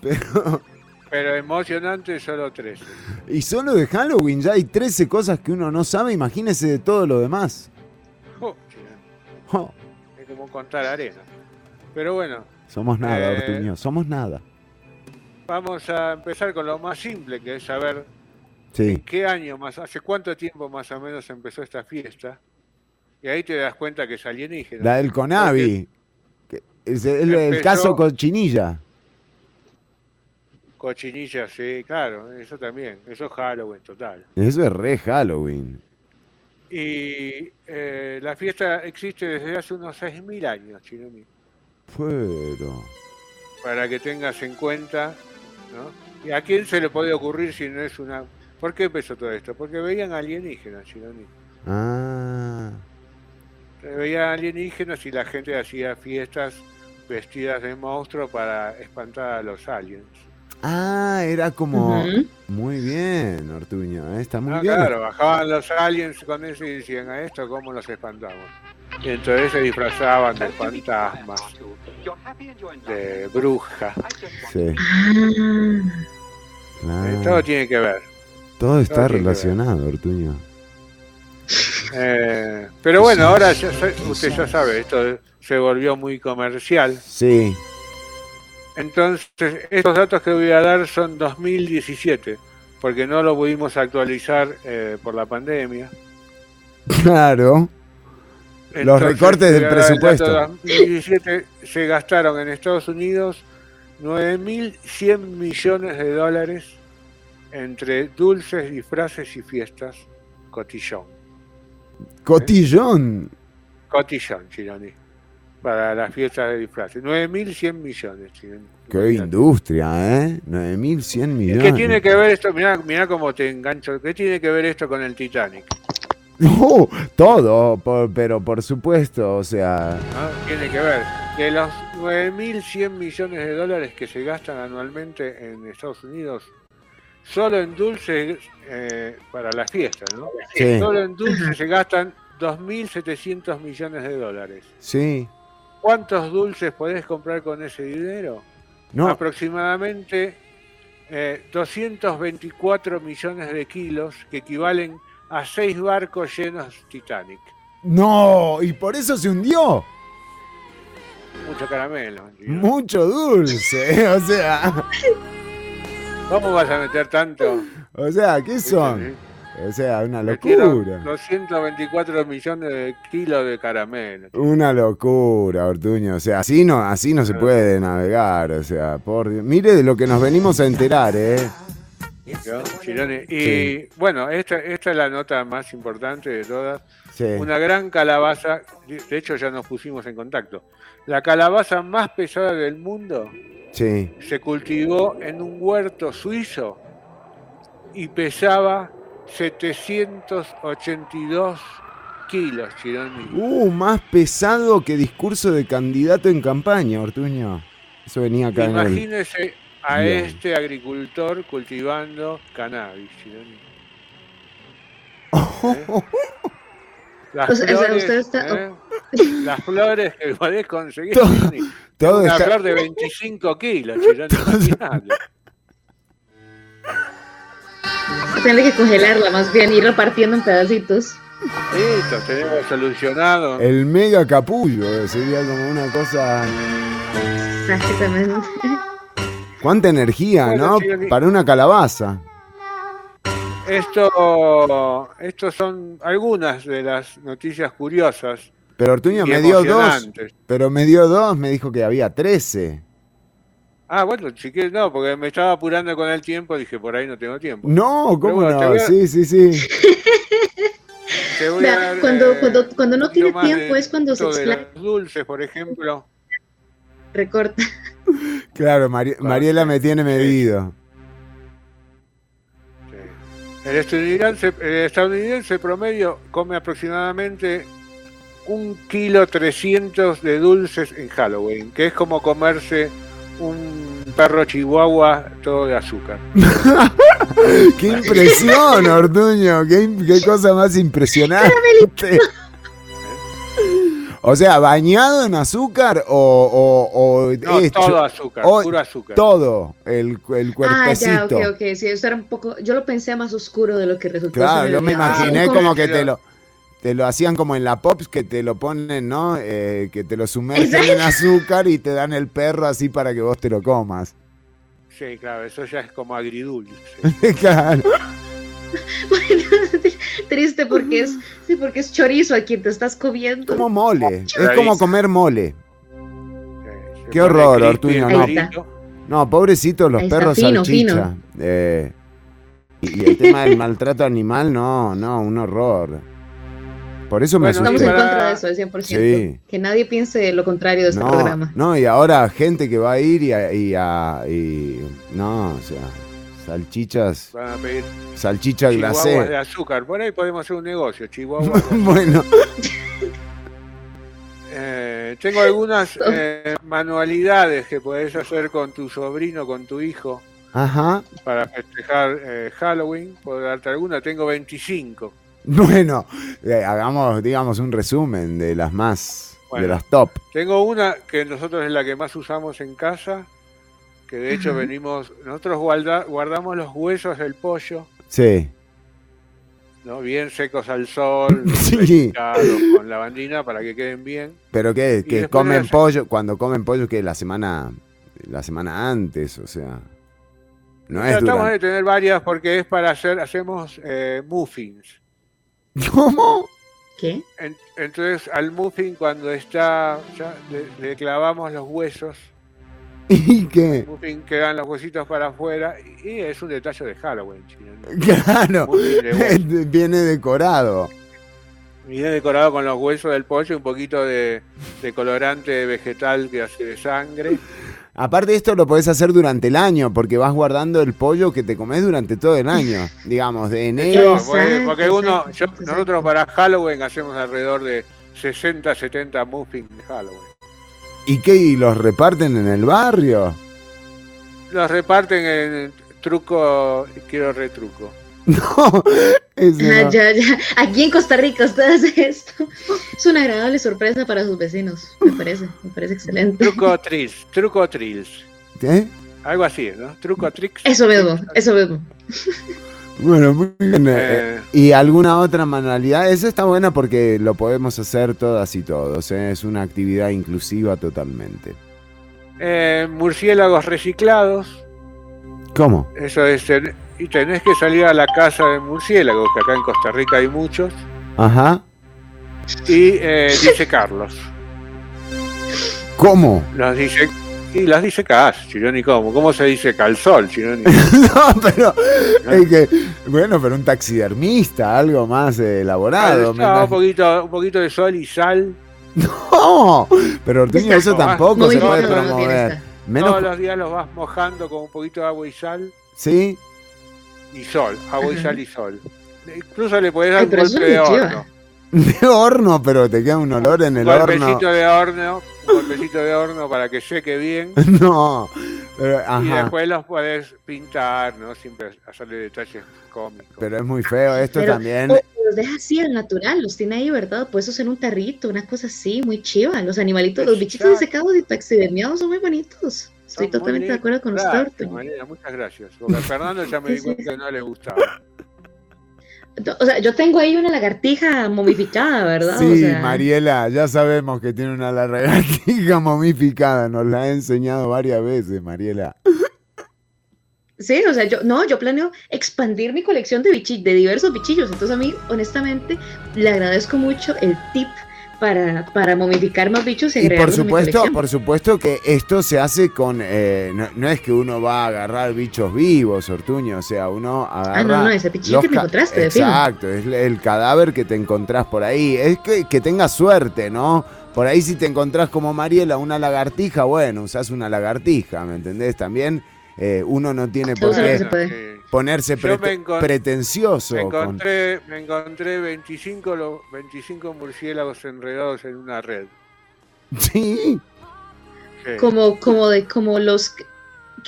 pero... Pero emocionante solo 13. Y solo de Halloween ya hay 13 cosas que uno no sabe, imagínese de todo lo demás. Oh, oh. Es como contar arena. Pero bueno. Somos nada, eh, Ortuño, somos nada. Vamos a empezar con lo más simple, que es saber en qué año más, hace cuánto tiempo más o menos empezó esta fiesta. Y ahí te das cuenta que es alienígena. La del Conavi. Es el, caso Cochinilla. Cochinilla, sí, claro, eso también. Eso es Halloween total. Eso es re Halloween. Y eh, la fiesta existe desde hace unos 6.000 años, Chinomi. Pero. Para que tengas en cuenta, ¿no? ¿Y a quién se le puede ocurrir si no es una... ¿Por qué empezó todo esto? Porque veían alienígenas, Chinomi. Ah. Veían alienígenas y la gente hacía fiestas vestidas de monstruo para espantar a los aliens. Ah, era como... Muy bien, Ortuño, ¿eh? está muy ah, bien. Claro, bajaban los aliens con eso y decían, a esto cómo los espantamos. Entonces se disfrazaban de fantasmas, de brujas. Sí. Ah. Todo tiene que ver. Todo está relacionado, Ortuño. Eh, pero bueno, ahora usted ya sabe, esto se volvió muy comercial. Sí. Entonces, estos datos que voy a dar son 2017, porque no lo pudimos actualizar eh, por la pandemia. Claro. Los recortes del presupuesto. En 2017 se gastaron en Estados Unidos 9.100 millones de dólares entre dulces, disfraces y fiestas. Cotillón. Cotillón. Cotillón, Chironi. Para las fiestas de disfraces. 9.100 millones, Chironi. Qué industria, ¿eh? 9.100 millones. ¿Qué tiene que ver esto? Mirá, mirá cómo te engancho. ¿Qué tiene que ver esto con el Titanic? No, todo, pero por supuesto, o sea... Tiene que ver. De los 9.100 millones de dólares que se gastan anualmente en Estados Unidos, solo en dulces eh, para las fiestas, ¿no? Solo en dulces se gastan 2.700 millones de dólares. Sí. ¿Cuántos dulces podés comprar con ese dinero? No. Aproximadamente 224 eh, millones de kilos, que equivalen a seis barcos llenos Titanic. No, y por eso se hundió. Mucho caramelo. Mucho dulce, o sea. ¿Cómo vas a meter tanto? O sea, ¿qué son? O sea, una locura. 224 millones de kilos de caramelo. Una locura, Ortuño. O sea, así no, así no se puede navegar. O sea, por Dios. Mire de lo que nos venimos a enterar, ¿eh? Y bueno, esta, esta es la nota más importante de todas. Una gran calabaza, de hecho ya nos pusimos en contacto. La calabaza más pesada del mundo se cultivó en un huerto suizo y pesaba 782 kilos, Chironi. Uh, más pesado que discurso de candidato en campaña, Ortuño. Eso venía acá Imagínese a este agricultor cultivando cannabis. Las, flores, ¿eh? las flores que podés conseguir. Todo, una flor de 25 kilos, Tiene que congelarla más bien, ir repartiendo en pedacitos. Listo, tenemos solucionado. El mega capullo sería como una cosa. Exactamente. Cuánta energía, ¿no? Para una calabaza. Esto, estos son algunas de las noticias curiosas. Pero Ortuño me dio dos. Pero me dio dos, me dijo que había trece. Ah, bueno, si quieres, no, porque me estaba apurando con el tiempo, dije, por ahí no tengo tiempo. No, ¿cómo no? Sí, sí, sí. cuando, eh, cuando, cuando no tiene tiempo es cuando se explaya. dulces, por ejemplo. Recorta. Claro, Mariela me tiene medido. El estadounidense, el estadounidense promedio come aproximadamente un kilo trescientos de dulces en Halloween, que es como comerse un perro chihuahua todo de azúcar. ¡Qué impresión, Ortuño! ¡Qué, cosa más impresionante! O sea, ¿bañado en azúcar o, o, no, todo azúcar, puro azúcar. Todo, el, el cuerpecito. Ah, ya, ok, ok. Sí, eso era un poco... Yo lo pensé más oscuro de lo que resultó. Claro, yo me imaginé como que te lo te lo hacían como en la Pops, que te lo ponen, ¿no? Eh, que te lo sumergen en azúcar y te dan el perro así para que vos te lo comas. Sí, claro, eso ya es como agridulce. claro. Bueno, triste porque es, sí, porque es chorizo a quien te estás comiendo. Como mole, es como comer mole. Qué horror, Ortuño, no. No, pobrecitos los perros fino, salchicha. Eh, y el tema del maltrato animal, no, no, un horror. Por eso me Estamos en contra de eso, al 100%. Que nadie piense lo contrario de este programa. No, y ahora gente que va a ir y, a, y, no, o sea, salchichas. Van a pedir salchicha glacé. de azúcar. Por ahí podemos hacer un negocio, Chihuahua. bueno. Eh, tengo algunas eh, manualidades que podés hacer con tu sobrino, con tu hijo. Ajá. Para festejar eh, Halloween. Puedo darte alguna. Tengo 25. Bueno, eh, hagamos, digamos, un resumen de las más, de las top. Tengo una que nosotros es la que más usamos en casa, que de hecho venimos, nosotros guardamos los huesos del pollo. Sí. ¿no? Bien secos al sol, sí. con lavandina para que queden bien. Pero que, que comen pollo, cuando comen pollo que la semana, la semana antes, o sea. No es Tratamos de tener varias porque es para hacer, hacemos eh, muffins. ¿Cómo? ¿Qué? entonces al muffin cuando está, ya le, clavamos los huesos. ¿Y qué? Muffin quedan los huesitos para afuera y, es un detalle de Halloween. Claro, viene decorado. Viene decorado con los huesos del pollo y un poquito de, de colorante vegetal que hace de sangre. Aparte de esto lo podés hacer durante el año, porque vas guardando el pollo que te comes durante todo el año, digamos, de enero. porque uno, nosotros para Halloween hacemos alrededor de 60, 70 muffins de Halloween. ¿Y qué? ¿Y los reparten en el barrio? Los reparten en truco, quiero retruco. No, ah, ya, ya. Aquí en Costa Rica usted hace esto. Es una agradable sorpresa para sus vecinos, me parece, me parece excelente. Truco trills, truco trills. ¿Qué? Algo así, ¿no? Truco tricks. Eso mismo, eso mismo. Bueno, muy bien. Eh, eh. ¿Y alguna otra manualidad? Esa está buena porque lo podemos hacer todas y todos. ¿eh? Es una actividad inclusiva totalmente. murciélagos reciclados. ¿Cómo? Eso es y tenés que salir a la casa de murciélagos, que acá en Costa Rica hay muchos. Ajá. Y eh, dice Carlos. ¿Cómo? Los dice y las dice Cas, ni cómo. ¿Cómo se dice calzol? no, pero es que, bueno, pero un taxidermista, algo más elaborado. No, un poquito, un poquito de sol y sal. No, pero Ortuño, eso tampoco se puede promover. Todos los días los vas mojando con un poquito de agua y sal. Sí y sol, agua y sal y sol. Incluso le puedes dar un golpe de horno. De horno, pero te queda un olor en el horno. de horno, un golpecito de horno para que seque bien. No, Y después los puedes pintar, ¿no? Siempre hacerle detalles cómicos. Pero es muy feo esto también. los deja así al natural, los tiene ahí, ¿verdad? Puede ser un tarrito, una cosa así, muy chiva. Los animalitos, los bichitos secados y taxidermiados son muy bonitos. Estoy totalmente de acuerdo con usted. muchas gracias. Porque a Fernando ya me dijo que no le gustaba. O sea, yo tengo ahí una lagartija momificada, ¿verdad? Sí, Mariela, ya sabemos que tiene una lagartija momificada. Nos la ha enseñado varias veces, Mariela. Sí, o sea, yo no, yo planeo expandir mi colección de de diversos bichillos. Entonces a mí, honestamente, le agradezco mucho el tip para, para momificar más bichos y, y por supuesto, por supuesto que esto se hace con eh, no, es que uno va a agarrar bichos vivos, Ortuño, o sea, uno agarra Ah, no, no, ese bichito que me encontraste, Exacto, es el cadáver que te encontrás por ahí. Es que, que tengas suerte, ¿no? Por ahí si te encontrás como Mariela una lagartija, bueno, usás una lagartija, ¿me entendés? También eh, uno no tiene por qué ponerse pretencioso. Me encontré, me encontré 25, 25 murciélagos enredados en una red. Sí. Como, como, de, como los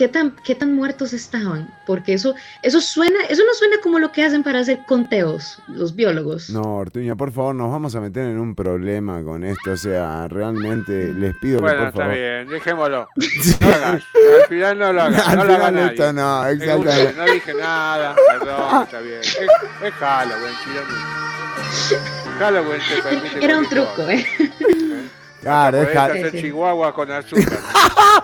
¿qué tan, qué tan muertos estaban? Porque eso, eso suena, eso no suena como lo que hacen para hacer conteos los biólogos. No, Ortuña, por favor, nos vamos a meter en un problema con esto. O sea, realmente les pido bueno, que por favor. está bien, dejémoslo. No hagas. Al final no lo hagas. no lo hagas esto no, exactamente. No dije nada, perdón, está bien. Es, es Halloween. Halloween te permite. Era un truco, ¿eh? Claro, es Halloween. hacer chihuahua con azúcar.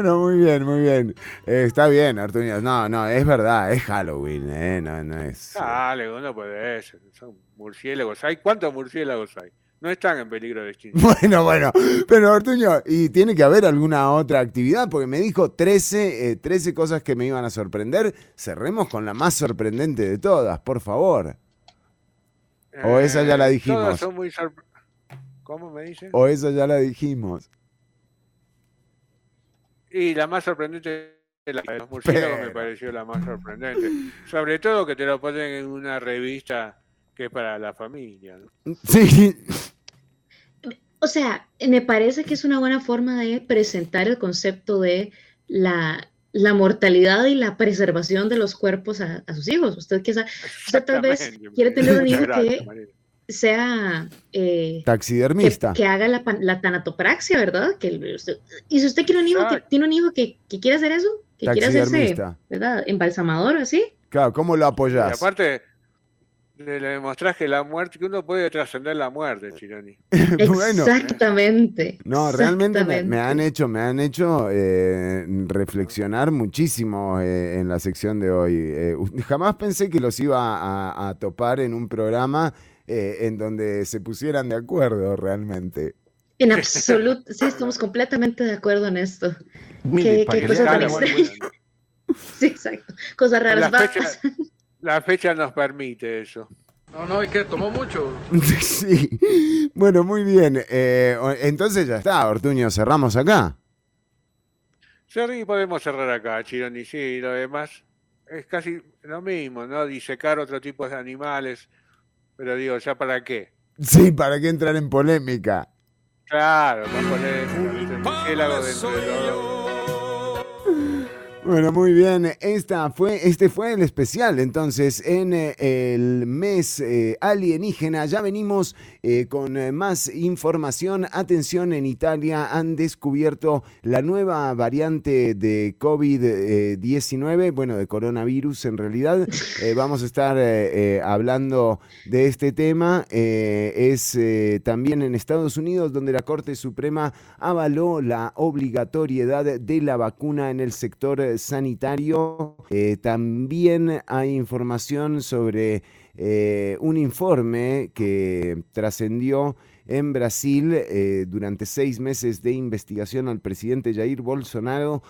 Bueno, muy bien, muy bien. Eh, está bien, Artuño. No, no, es verdad, es Halloween, ¿eh? No, no es. Dale, no puede ser. Son murciélagos. ¿Hay cuántos murciélagos hay? No están en peligro de extinción. Bueno, bueno. Pero, Artuño, y tiene que haber alguna otra actividad, porque me dijo 13, 13 eh, cosas que me iban a sorprender. Cerremos con la más sorprendente de todas, por favor. o esa ya la eh, dijimos. son muy ¿Cómo me dice? O esa ya la dijimos. Y la más sorprendente la de los murciélagos me pareció la más sorprendente. Sobre todo que te lo ponen en una revista que es para la familia. Sí. O sea, me parece que es una buena forma de presentar el concepto de la, la mortalidad y la preservación de los cuerpos a, sus hijos. Usted, que, usted tal vez quiere tener un hijo que sea eh, taxidermista. Que, haga la, la, tanatopraxia, ¿verdad? Que, y si usted quiere un hijo que tiene un hijo que, que quiere hacer eso, que quiere hacerse, ¿verdad? Embalsamador, así. Claro, ¿cómo lo apoyas? Y aparte, le, demostrás que la muerte, que uno puede trascender la muerte, Chironi. exactamente. No, realmente me, han hecho, me han hecho eh, reflexionar muchísimo eh, en la sección de hoy. jamás pensé que los iba a, a topar en un programa eh, en donde se pusieran de acuerdo realmente. En absoluto, sí, estamos completamente de acuerdo en esto. ¿Qué, qué cosas tan Sí, exacto. Cosas raras. La fecha, la fecha nos permite eso. No, no, es que tomó mucho. sí. Bueno, muy bien. Eh, entonces ya está, Ortuño, cerramos acá. Sí, podemos cerrar acá, Chironi. Sí, lo demás es casi lo mismo, ¿no? Disecar otro tipo de animales pero digo, ¿ya para qué? Sí, ¿para qué entrar en polémica? Claro, para poner el murciélago dentro de los bueno, muy bien. Esta fue, este fue el especial. Entonces, en eh, el mes eh, alienígena ya venimos eh, con más información. Atención, en Italia han descubierto la nueva variante de COVID-19, bueno, de coronavirus en realidad. vamos a estar hablando de este tema. es también en Estados Unidos donde la Corte Suprema avaló la obligatoriedad de la vacuna en el sector sanitario. Eh, también hay información sobre eh, un informe que trascendió en Brasil eh, durante seis meses de investigación al presidente Jair Bolsonaro.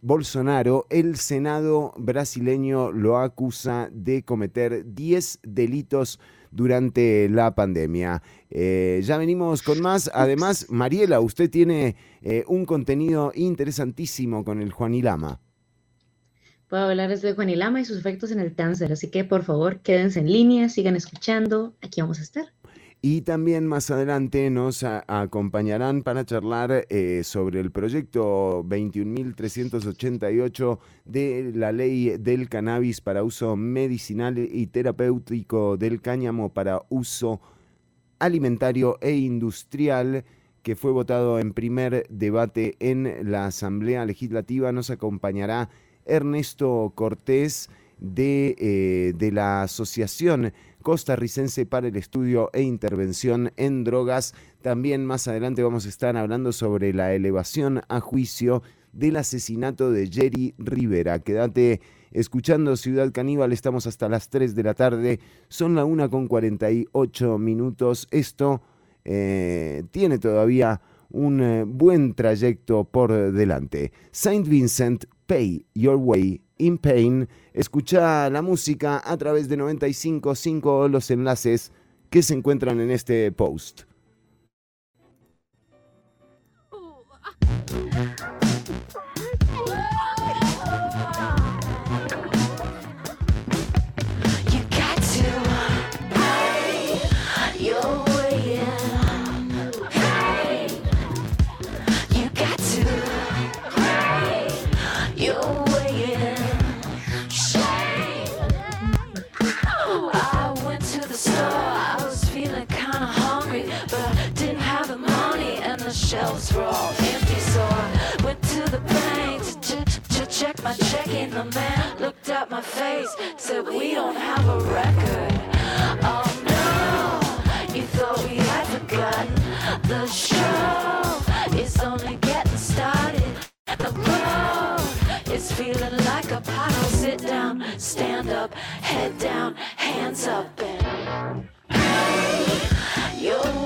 Bolsonaro, el Senado brasileño lo acusa de cometer 10 delitos durante la pandemia. ya venimos con más. Además, Mariela, usted tiene un contenido interesantísimo con el Juanilama puedo hablarles de Juan y sus efectos en el cáncer. Así que por favor, quédense en línea, sigan escuchando. Aquí vamos a estar. Y también más adelante nos acompañarán para charlar eh, sobre el proyecto 21.388 de la ley del cannabis para uso medicinal y terapéutico del cáñamo para uso alimentario e industrial que fue votado en primer debate en la Asamblea Legislativa. Nos acompañará Ernesto Cortés de, eh, de la Asociación costarricense para el estudio e intervención en drogas. También más adelante vamos a estar hablando sobre la elevación a juicio del asesinato de Jerry Rivera. Quédate escuchando Ciudad Caníbal, estamos hasta las 3 de la tarde, son la 1 con 48 minutos. Esto eh, tiene todavía un eh, buen trayecto por delante. Saint Vincent, Pay Your Way in Pain. Escucha la música a través de 95.5 los enlaces que se encuentran en este post. My checking. The man looked at my face, said, We don't have a record. Oh no, you thought we had forgotten. The show is only getting started. The road is feeling like a puddle. Sit down, stand up, head down, hands up, and hey, you're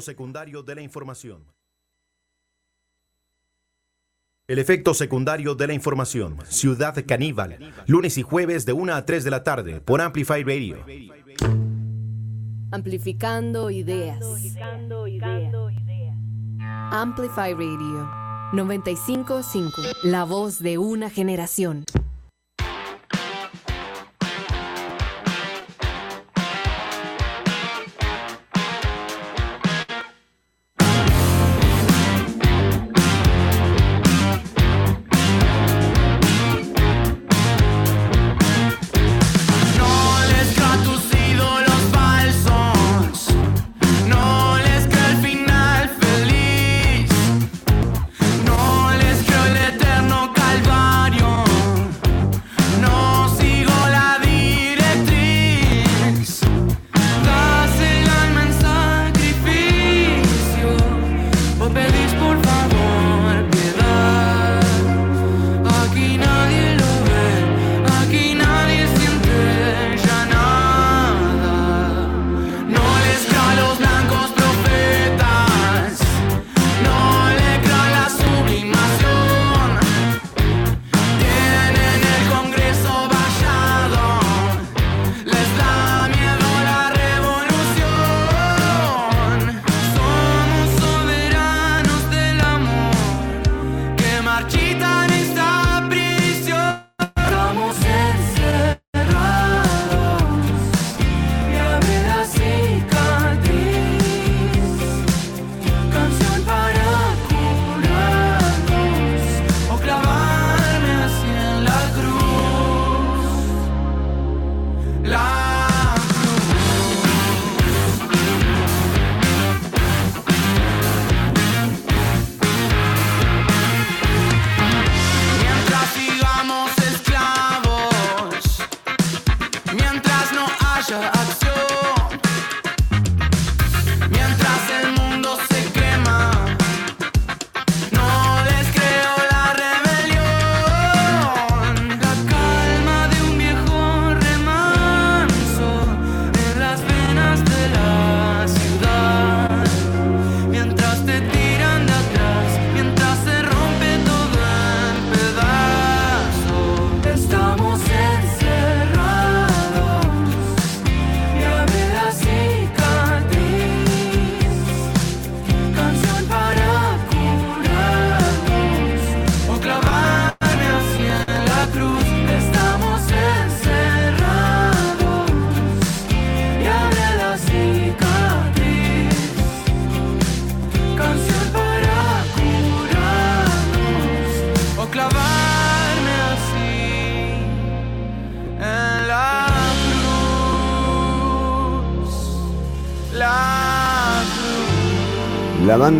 Secundario de la información. El efecto secundario de la información. Ciudad Caníbal. Lunes y jueves de 1 a 3 de la tarde por Amplify Radio. Amplificando ideas. Amplify Radio 955. La voz de una generación.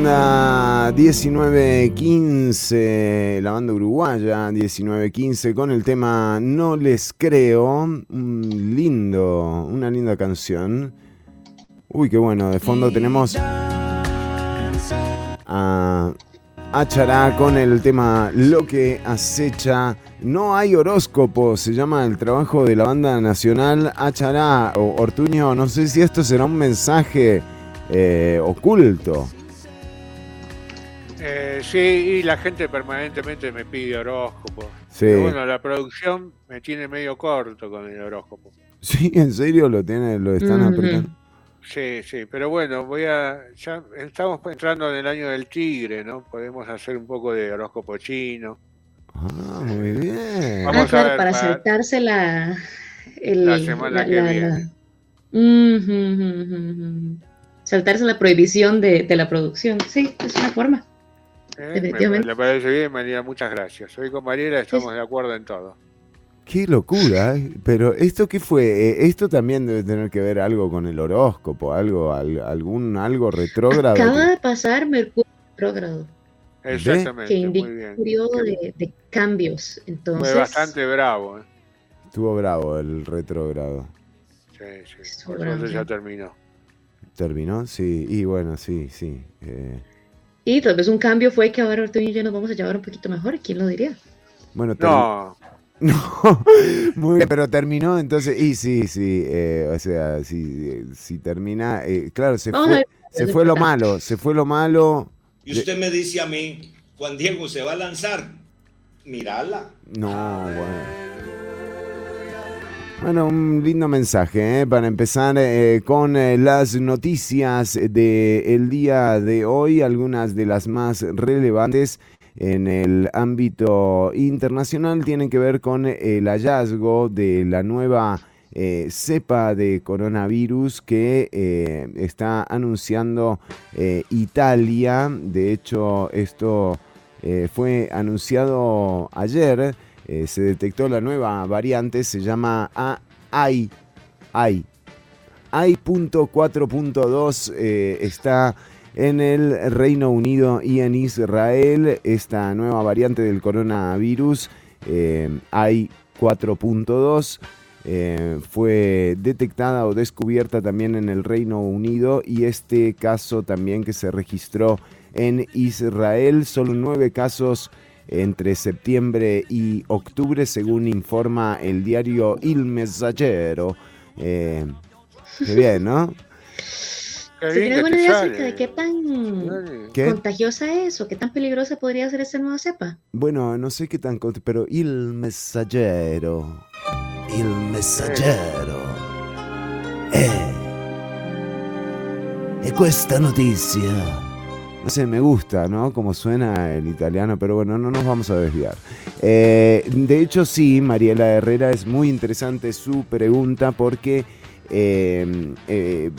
Banda 1915, la banda uruguaya 1915 con el tema No les creo, un lindo, una linda canción. Uy, qué bueno, de fondo tenemos a Achará con el tema Lo que acecha. No hay horóscopo, se llama el trabajo de la banda nacional Achará o Ortuño. No sé si esto será un mensaje eh, oculto. Eh, sí, y la gente permanentemente me pide horóscopo. Sí. bueno, la producción me tiene medio corto con el horóscopo. Sí, en serio lo tiene, lo están apretando. Sí, sí, pero bueno, voy a. Ya estamos entrando en el año del tigre, ¿no? Podemos hacer un poco de horóscopo chino. Ah, muy bien. Vamos ah, claro, para, saltarse la. la semana que viene. saltarse la prohibición de, de la producción. Sí, es una forma. Eh, le parece bien, María, muchas gracias. Hoy con Mariela estamos de acuerdo en todo. Qué locura, ¿eh? pero esto qué fue, eh, esto también debe tener que ver algo con el horóscopo, algo, algún algo retrógrado. Acaba de pasar Mercurio retrógrado. Exactamente. Que indica un periodo de, cambios. Entonces, fue bastante bravo. ¿eh? Estuvo bravo el retrógrado. Sí, sí. Por eso ya terminó. ¿Terminó? Sí, y bueno, sí, sí. Y tal vez un cambio fue que ahora Arturo y yo nos vamos a llevar un poquito mejor. ¿Quién lo diría? Bueno, no. No, muy bien, pero terminó entonces, y sí, sí, eh, o sea, si, si termina, eh, claro, se fue, se fue lo malo, se fue lo malo. Y usted me dice a mí, Juan Diego se va a lanzar, mirala. No, bueno. Bueno, un lindo mensaje ¿eh? para empezar eh, con eh, las noticias del día de hoy, algunas de las más relevantes en el ámbito internacional tienen que ver con el hallazgo de la nueva cepa de coronavirus que está anunciando Italia. De hecho, esto fue anunciado ayer. Eh, se detectó la nueva variante, se llama AI. AI. AI.4.2 eh, está en el Reino Unido y en Israel. Esta nueva variante del coronavirus, eh, AI 4.2, fue detectada o descubierta también en el Reino Unido y este caso también que se registró en Israel. Solo nueve casos entre septiembre y octubre, según informa el diario Il Messaggero. Eh, qué bien, ¿no? ¿Se tiene alguna idea acerca de qué tan contagiosa es o qué tan peligrosa podría ser esta nueva cepa? Bueno, no sé qué tan pero Il Messaggero. Il Messaggero. Eh. E questa notizia no sé, me gusta, ¿no? Como suena el italiano, pero bueno, no nos vamos a desviar. Eh, de hecho, sí, Mariela Herrera, es muy interesante su pregunta porque... Eh, eh,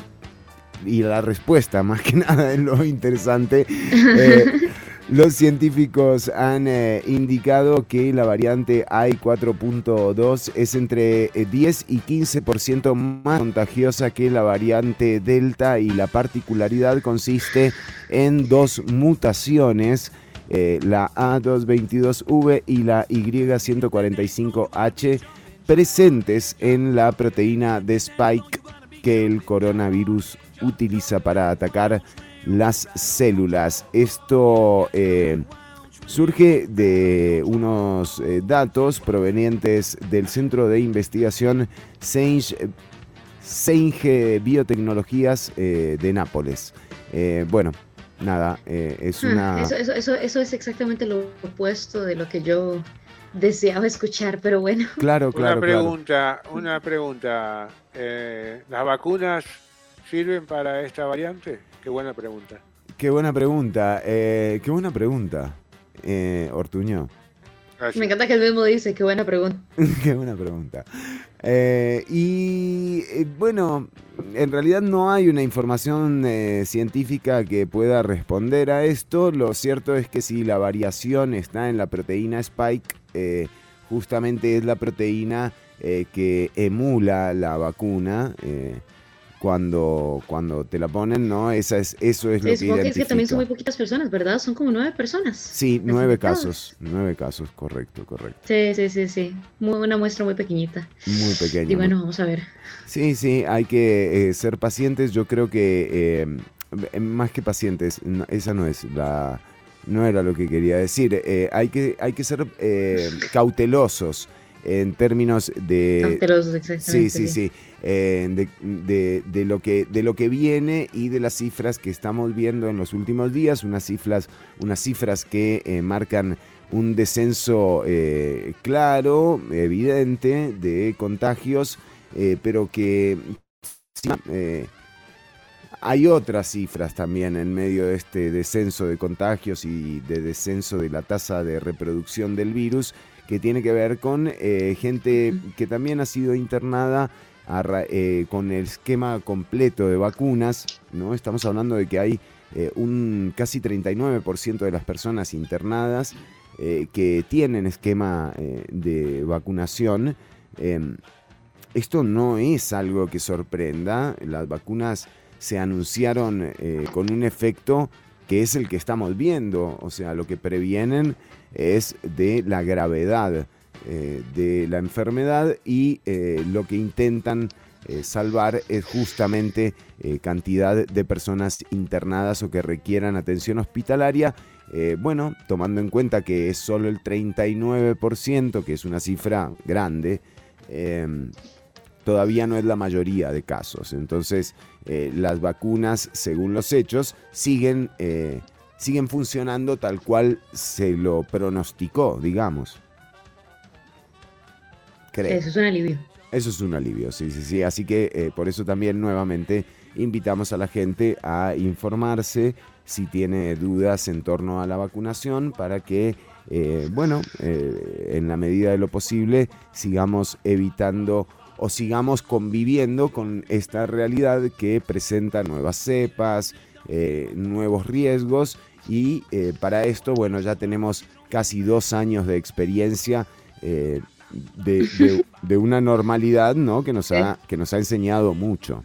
y la respuesta, más que nada, es lo interesante. Los científicos han eh, indicado que la variante AI 4.2 es entre 10 eh, y 15% más contagiosa que la variante Delta y la particularidad consiste en dos mutaciones, eh, la A222V y la Y145H, presentes en la proteína de Spike que el coronavirus utiliza para atacar las células. Esto eh, surge de unos eh, datos provenientes del Centro de Investigación Senge, Biotecnologías eh, de Nápoles. bueno, nada, eh, es ah, una... Eso, eso, eso, es exactamente lo opuesto de lo que yo deseaba escuchar, pero bueno. Claro, claro. Una pregunta, una pregunta. Eh, ¿Las vacunas sirven para esta variante? Qué buena pregunta. Qué buena pregunta, eh, qué buena pregunta, eh, Ortuño. Me encanta que el mismo dice, qué buena pregunta. qué buena pregunta. Eh, y eh, bueno, en realidad no hay una información eh, científica que pueda responder a esto. Lo cierto es que si la variación está en la proteína Spike, justamente es la proteína que emula la vacuna cuando, cuando te la ponen, ¿no? Esa es, eso es lo que identifica. Es que también son muy poquitas personas, ¿verdad? Son como nueve personas. Sí, nueve casos, nueve casos, correcto, correcto. Sí, sí, sí, sí. Muy, una muestra muy pequeñita. Muy pequeña. Y bueno, vamos a ver. Sí, sí, hay que eh, ser pacientes. Yo creo que eh, más que pacientes, esa no es la... No era lo que quería decir. Eh, hay, que, hay que ser cautelosos en términos de... Sí, sí, sí. Eh, de, lo que, de lo que viene y de las cifras que estamos viendo en los últimos días, unas cifras, unas cifras que eh, marcan un descenso eh, claro, evidente de contagios, pero que hay otras cifras también en medio de este descenso de contagios y de descenso de la tasa de reproducción del virus que tiene que ver con gente que también ha sido internada eh, con el esquema completo de vacunas, ¿no? Estamos hablando de que hay eh, un casi 39% de las personas internadas eh, que tienen esquema de vacunación. Em, esto no es algo que sorprenda, las vacunas se anunciaron con un efecto que es el que estamos viendo, o sea, lo que previenen es de la gravedad eh, de la enfermedad y eh, lo que intentan eh, salvar es justamente cantidad de personas internadas o que requieran atención hospitalaria. bueno, tomando en cuenta que es solo el 39%, que es una cifra grande, em, todavía no es la mayoría de casos. Entonces, las vacunas, según los hechos, siguen, siguen funcionando tal cual se lo pronosticó, digamos. Eso es un alivio. Eso es un alivio, sí, sí, sí. Así que eh, por eso también nuevamente invitamos a la gente a informarse si tiene dudas en torno a la vacunación para que, eh, bueno, eh, en la medida de lo posible sigamos evitando o sigamos conviviendo con esta realidad que presenta nuevas cepas, nuevos riesgos y para esto, bueno, ya tenemos casi dos años de experiencia de, una normalidad ¿no? que, nos ha, que nos ha enseñado mucho.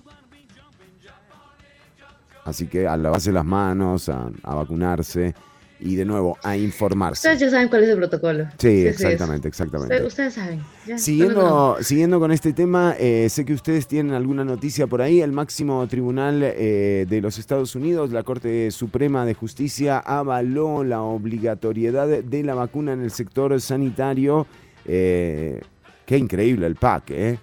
Así que a lavarse las manos, a, vacunarse y de nuevo a informarse. Ustedes ya saben cuál es el protocolo. Sí, exactamente, exactamente. Ustedes, saben. siguiendo, siguiendo con este tema, eh, sé que ustedes tienen alguna noticia por ahí. El máximo tribunal eh, de los Estados Unidos, la Corte Suprema de Justicia, avaló la obligatoriedad de la vacuna en el sector sanitario eh, qué increíble el pack, ¿eh?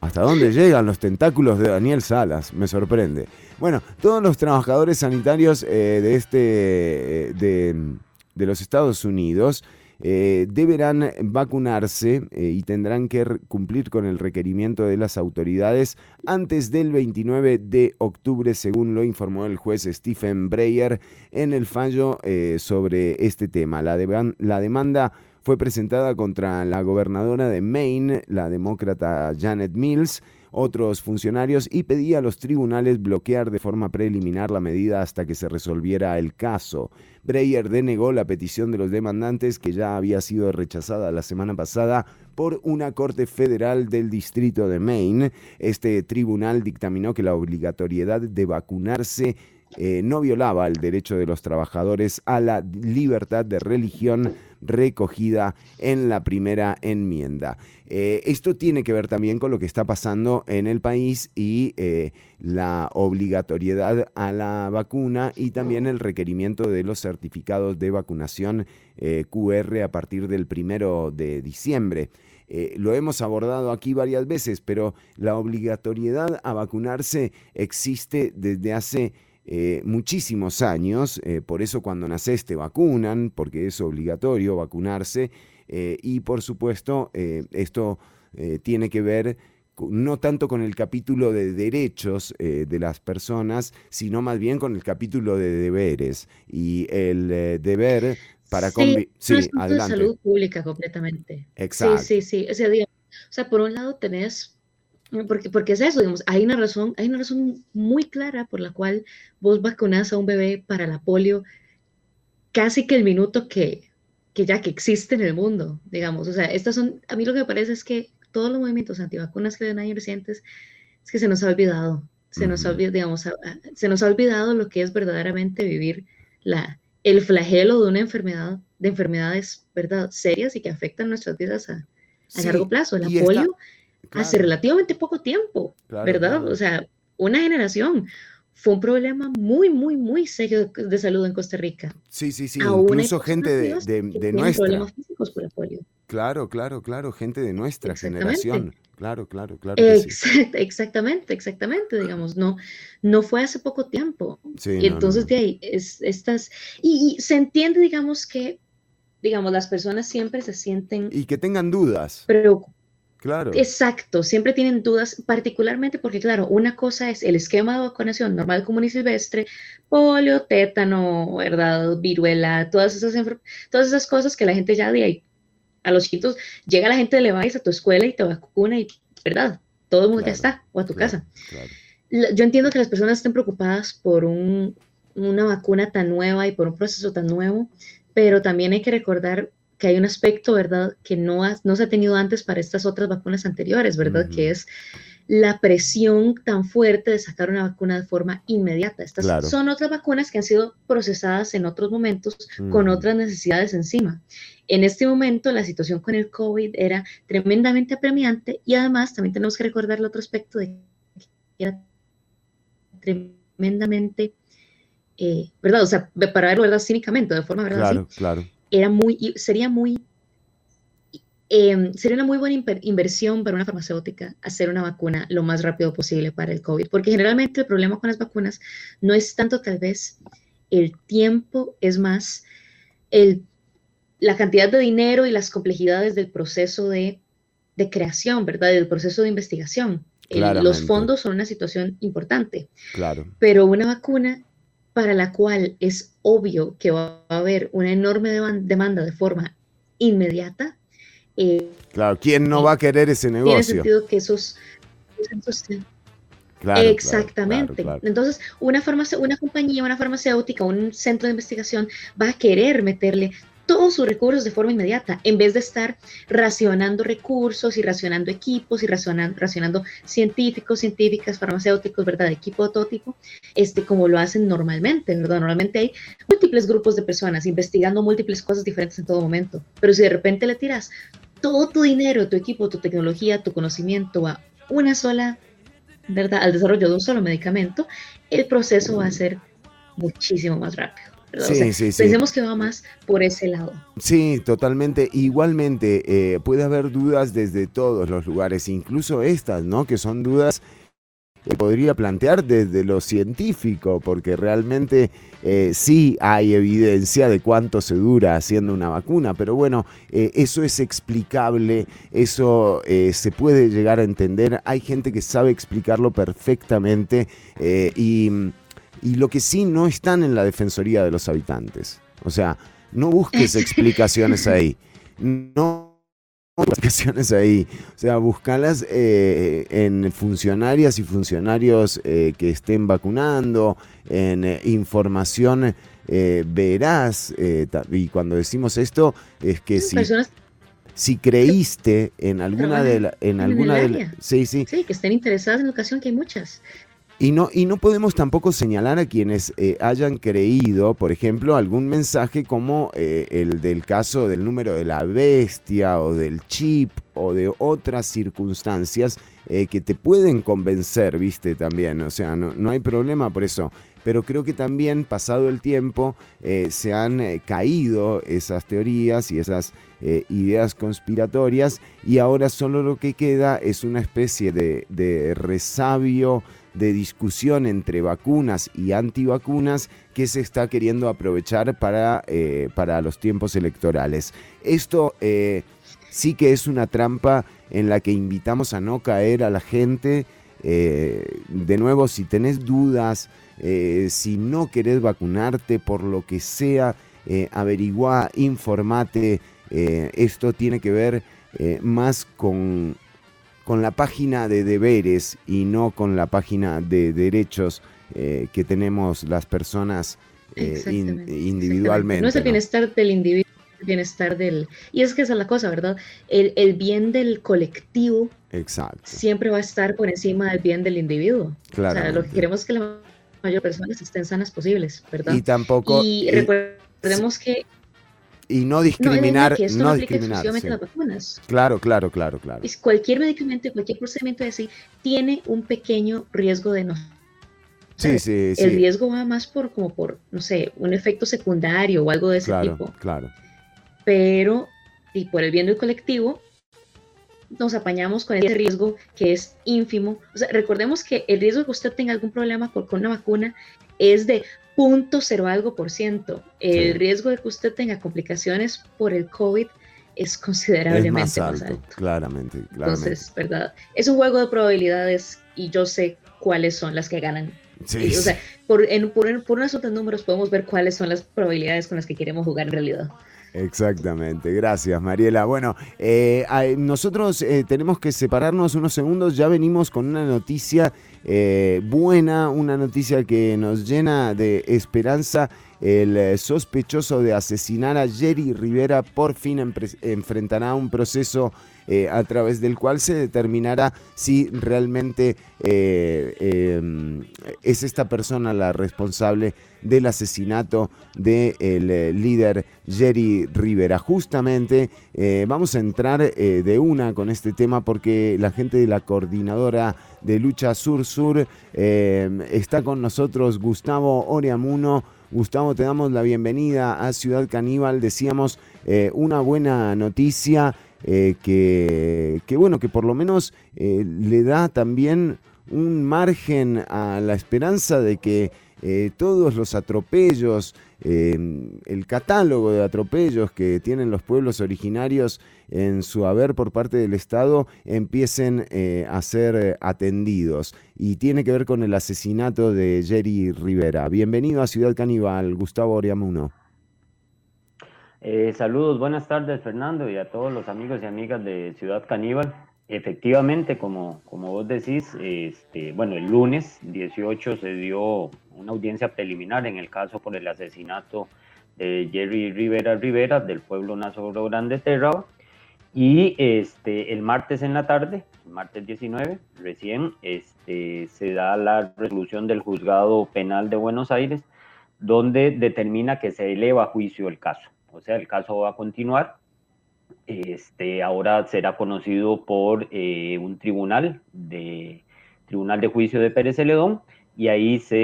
¿Hasta dónde llegan los tentáculos de Daniel Salas? Me sorprende. Bueno, todos los trabajadores sanitarios eh, de, este, de los Estados Unidos eh, deberán vacunarse eh, y tendrán que cumplir con el requerimiento de las autoridades antes del 29 de octubre, según lo informó el juez Stephen Breyer en el fallo eh, sobre este tema. La demanda fue presentada contra la gobernadora de Maine, la demócrata Janet Mills, otros funcionarios y pedía a los tribunales bloquear de forma preliminar la medida hasta que se resolviera el caso. Breyer denegó la petición de los demandantes que ya había sido rechazada la semana pasada por una corte federal del distrito de Maine. Este tribunal dictaminó que la obligatoriedad de vacunarse eh, no violaba el derecho de los trabajadores a la libertad de religión recogida en la primera enmienda. Eh, esto tiene que ver también con lo que está pasando en el país y eh, la obligatoriedad a la vacuna y también el requerimiento de los certificados de vacunación QR a partir del primero de diciembre. lo hemos abordado aquí varias veces, pero la obligatoriedad a vacunarse existe desde hace eh, muchísimos años, eh, por eso cuando naces te vacunan, porque es obligatorio vacunarse, y por supuesto esto tiene que ver no tanto con el capítulo de derechos de las personas, sino más bien con el capítulo de deberes. Y el deber para sí, sí, de salud pública completamente. Exacto. Sí, sí, sí. O sea, por un lado tenés, porque, porque es eso, digamos, hay una razón, hay una razón muy clara por la cual vos vacunás a un bebé para la polio casi que el minuto que, que ya que existe en el mundo, digamos. O sea, estas son, a mí lo que me parece es que todos los movimientos antivacunas que ven años recientes es que se nos ha olvidado, se nos ha digamos, se nos ha olvidado lo que es verdaderamente vivir la, el flagelo de una enfermedad, de enfermedades, ¿verdad?, serias y que afectan nuestras vidas a, largo plazo. El apoyo hace relativamente poco tiempo, ¿verdad? O sea, una generación. Fue un problema muy, muy, muy serio de salud en Costa Rica. Sí, sí, sí. Incluso gente de, de, nuestra. problemas físicos por el polio. Claro, claro, claro. Gente de nuestra generación. Claro, claro, claro. Exactamente, exactamente, digamos, no, no fue hace poco tiempo. y entonces de ahí, es, estas, y, se entiende, digamos, que, digamos, las personas siempre se sienten... Y que tengan dudas. Pero, claro. Exacto, siempre tienen dudas, particularmente porque, claro, una cosa es el esquema de vacunación normal común y silvestre, polio, tétano, ¿verdad? Viruela, todas esas, todas esas cosas que la gente ya de ahí a los chiquitos, llega la gente de Levi's a tu escuela y te vacuna y, ¿verdad? Todo el mundo ya está, o a tu casa. Yo entiendo que las personas estén preocupadas por una vacuna tan nueva y por un proceso tan nuevo, pero también hay que recordar que hay un aspecto, ¿verdad?, que no, no se ha tenido antes para estas otras vacunas anteriores, ¿verdad?, que es la presión tan fuerte de sacar una vacuna de forma inmediata. Estas son otras vacunas que han sido procesadas en otros momentos con otras necesidades encima. En este momento la situación con el COVID era tremendamente apremiante y además también tenemos que recordar el otro aspecto de que era tremendamente, eh, ¿verdad? O sea, para verlo, ¿verdad? Cínicamente, de forma, ¿verdad? Claro, claro. Era muy, sería muy Em, sería una muy buena inversión para una farmacéutica hacer una vacuna lo más rápido posible para el COVID, porque generalmente el problema con las vacunas no es tanto tal vez el tiempo, es más el, la cantidad de dinero y las complejidades del proceso de, de creación, ¿verdad? Del proceso de investigación. los fondos son una situación importante. Claro. Pero una vacuna para la cual es obvio que va a haber una enorme demanda de forma inmediata, eh, claro, ¿quién no va a querer ese negocio? Tiene sentido que esos... Exactamente. Entonces, una, una compañía, una farmacéutica, un centro de investigación va a querer meterle todos sus recursos de forma inmediata, en vez de estar racionando recursos y racionando equipos y racionando, racionando científicos, científicas, farmacéuticos, ¿verdad? Equipo de este, como lo hacen normalmente, ¿verdad? Normalmente hay múltiples grupos de personas investigando múltiples cosas diferentes en todo momento, pero si de repente le tiras todo tu dinero, tu equipo, tu tecnología, tu conocimiento a una sola, ¿verdad? Al desarrollo de un solo medicamento, el proceso va a ser muchísimo más rápido. Sí, sí, sí. Pensemos que va más por ese lado. Sí, totalmente. Igualmente, eh, puede haber dudas desde todos los lugares, incluso estas, ¿no? Que son dudas podría plantear desde lo científico, porque realmente eh, sí hay evidencia de cuánto se dura haciendo una vacuna, pero bueno, eh, eso es explicable, eso eh, se puede llegar a entender, hay gente que sabe explicarlo perfectamente y, y lo que sí no están en la Defensoría de los Habitantes. O sea, no busques explicaciones ahí. No explicaciones ahí. O sea, buscalas eh, en funcionarias y funcionarios eh, que estén vacunando, en eh, información veraz. y cuando decimos esto, es que si, si creíste en alguna de la, en, alguna de sí, sí. Sí, que estén interesadas en educación, que hay muchas. Y no, y no podemos tampoco señalar a quienes eh, hayan creído, por ejemplo, algún mensaje como eh, el del caso del número de la bestia o del chip o de otras circunstancias eh, que te pueden convencer, viste, también. O sea, no, no hay problema por eso. pero creo que también pasado el tiempo eh, se han caído esas teorías y esas ideas conspiratorias y ahora solo lo que queda es una especie de resabio de discusión entre vacunas y antivacunas que se está queriendo aprovechar para, para los tiempos electorales. Esto sí que es una trampa en la que invitamos a no caer a la gente. de nuevo, si tenés dudas, eh, si no querés vacunarte por lo que sea, eh, averigua, informate. Eh, esto tiene que ver más con, con la página de deberes y no con la página de derechos que tenemos las personas individualmente. No es el bienestar del individuo, el bienestar del... Y es que esa es la cosa, ¿verdad? El, el bien del colectivo Exacto. siempre va a estar por encima del bien del individuo. Claro. O sea, lo que queremos es que la mayor personas estén sanas posibles, ¿verdad? Y tampoco... Y recordemos que... Y no discriminar, no, no, discriminar. Las vacunas. Claro, claro, claro, claro. Cualquier medicamento, cualquier procedimiento así, tiene un pequeño riesgo de no Sí, sí, sí. El riesgo va más por, como por, no sé, un efecto secundario o algo de ese tipo. Claro. Pero, y por el bien del colectivo, nos apañamos con ese riesgo que es ínfimo. O sea, recordemos que el riesgo de que usted tenga algún problema con, una vacuna es de punto cero algo por ciento. El riesgo de que usted tenga complicaciones por el COVID es considerablemente más alto, Claramente, claramente. Entonces, ¿verdad? Es un juego de probabilidades y yo sé cuáles son las que ganan. Sí, o sea, por, en, por, por unos otros números podemos ver cuáles son las probabilidades con las que queremos jugar en realidad. Exactamente, gracias Mariela. Bueno, eh, nosotros eh, tenemos que separarnos unos segundos, ya venimos con una noticia eh, buena, una noticia que nos llena de esperanza. El sospechoso de asesinar a Jerry Rivera por fin enfrentará un proceso eh, a través del cual se determinará si realmente eh, em, es esta persona la responsable del asesinato del eh, líder Jerry Rivera. Justamente vamos a entrar de una con este tema porque la gente de la coordinadora de lucha sur-sur está con nosotros, Gustavo Oriamuno. Gustavo, te damos la bienvenida a Ciudad Caníbal. Decíamos una buena noticia. Eh, que, bueno, que por lo menos eh, le da también un margen a la esperanza de que eh, todos los atropellos, el catálogo de atropellos que tienen los pueblos originarios en su haber por parte del Estado empiecen a ser atendidos. Y tiene que ver con el asesinato de Jerry Rivera. Bienvenido a Ciudad Caníbal, Gustavo Oriamuno. Eh, saludos, buenas tardes Fernando y a todos los amigos y amigas de Ciudad Caníbal. Efectivamente, como, como vos decís, este, bueno, el lunes 18 se dio una audiencia preliminar en el caso por el asesinato de Jerry Rivera Rivera del pueblo Nazoro Grande Terrao. Y este, el martes en la tarde, martes 19, recién este, se da la resolución del juzgado penal de Buenos Aires, donde determina que se eleva a juicio el caso o sea, el caso va a continuar. Este, ahora será conocido por eh, un tribunal de, tribunal de juicio de Pérez Celedón y ahí se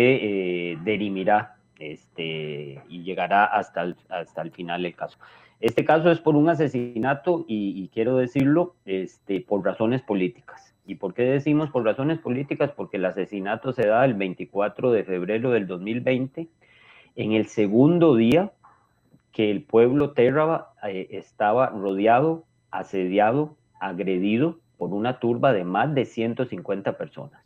eh, dirimirá este, y llegará hasta el, hasta el final del caso. Este caso es por un asesinato y, quiero decirlo este, por razones políticas. ¿Y por qué decimos por razones políticas? Porque el asesinato se da el 24 de febrero del 2020, en el segundo día que el pueblo Terraba eh, estaba rodeado, asediado, agredido por una turba de más de 150 personas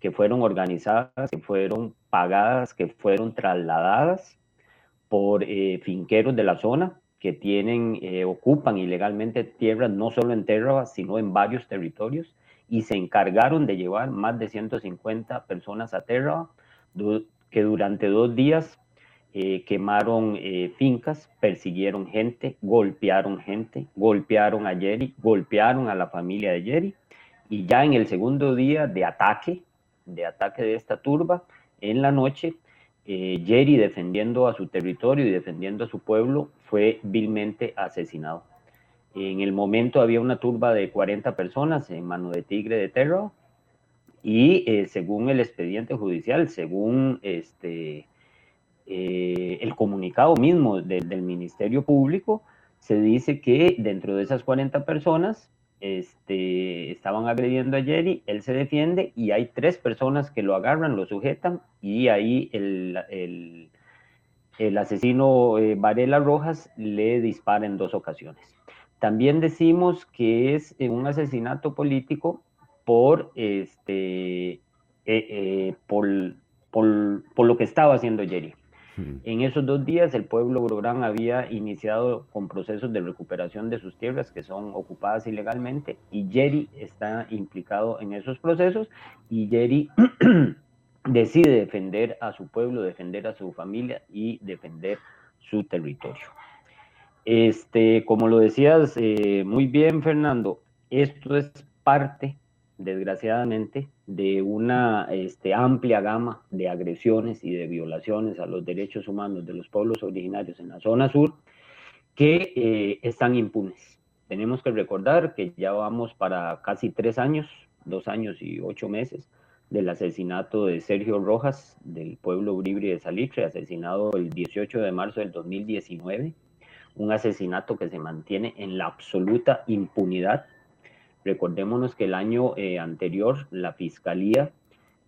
que fueron organizadas, que fueron pagadas, que fueron trasladadas por eh, finqueros de la zona que tienen, eh, ocupan ilegalmente tierras no solo en Terraba, sino en varios territorios y se encargaron de llevar más de 150 personas a Terraba, que durante dos días eh, quemaron eh, fincas, persiguieron gente, golpearon gente, golpearon a Jerry, golpearon a la familia de Jerry. Y ya en el segundo día de ataque, de ataque de esta turba, en la noche, eh, Jerry defendiendo a su territorio y defendiendo a su pueblo, fue vilmente asesinado. En el momento había una turba de 40 personas en mano de tigre de terror Y según el expediente judicial, según este, eh, el comunicado mismo del Ministerio Público, se dice que dentro de esas 40 personas este, estaban agrediendo a Jerry, él se defiende y hay tres personas que lo agarran, lo sujetan y ahí el, asesino eh, Varela Rojas le dispara en dos ocasiones. También decimos que es un asesinato político este, eh, eh, por, por, lo que estaba haciendo Jerry. En esos dos días el pueblo Grográn había iniciado con procesos de recuperación de sus tierras que son ocupadas ilegalmente y Jerry está implicado en esos procesos y Jerry decide defender a su pueblo, defender a su familia y defender su territorio. Este, como lo decías eh, muy bien, Fernando, esto es parte desgraciadamente, de una este, amplia gama de agresiones y de violaciones a los derechos humanos de los pueblos originarios en la zona sur que eh, están impunes. Tenemos que recordar que ya vamos para casi tres años, dos años y ocho meses, del asesinato de Sergio Rojas del pueblo Bribri de Salitre, asesinado el 18 de marzo del 2019, un asesinato que se mantiene en la absoluta impunidad Recordémonos que el año eh, anterior la Fiscalía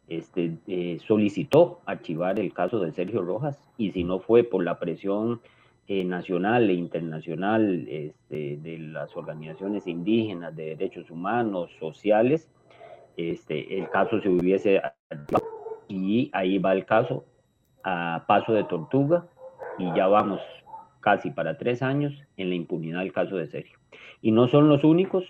este, eh, solicitó archivar el caso de Sergio Rojas y si no fue por la presión eh, nacional e internacional este, de las organizaciones indígenas de derechos humanos, sociales, este, el caso se hubiese archivado y ahí va el caso a paso de tortuga y ya vamos casi para tres años en la impunidad del caso de Sergio. Y no son los únicos,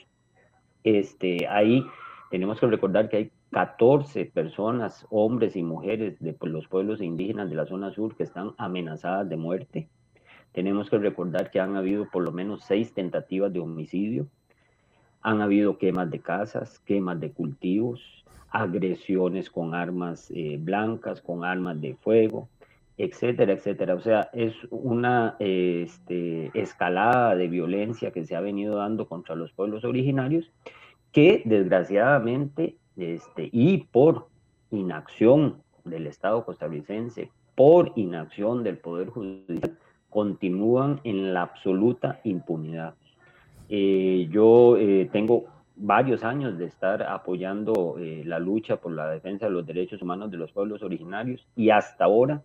este, ahí tenemos que recordar que hay 14 personas, hombres y mujeres de pues, los pueblos indígenas de la zona sur que están amenazadas de muerte. Tenemos que recordar que han habido por lo menos seis tentativas de homicidio. Han habido quemas de casas, quemas de cultivos, agresiones con armas eh, blancas, con armas de fuego, etcétera, etcétera. O sea, es una este, escalada de violencia que se ha venido dando contra los pueblos originarios que desgraciadamente este, y por inacción del Estado costarricense, por inacción del Poder Judicial, continúan en la absoluta impunidad. Eh, yo eh, tengo varios años de estar apoyando eh, la lucha por la defensa de los derechos humanos de los pueblos originarios y hasta ahora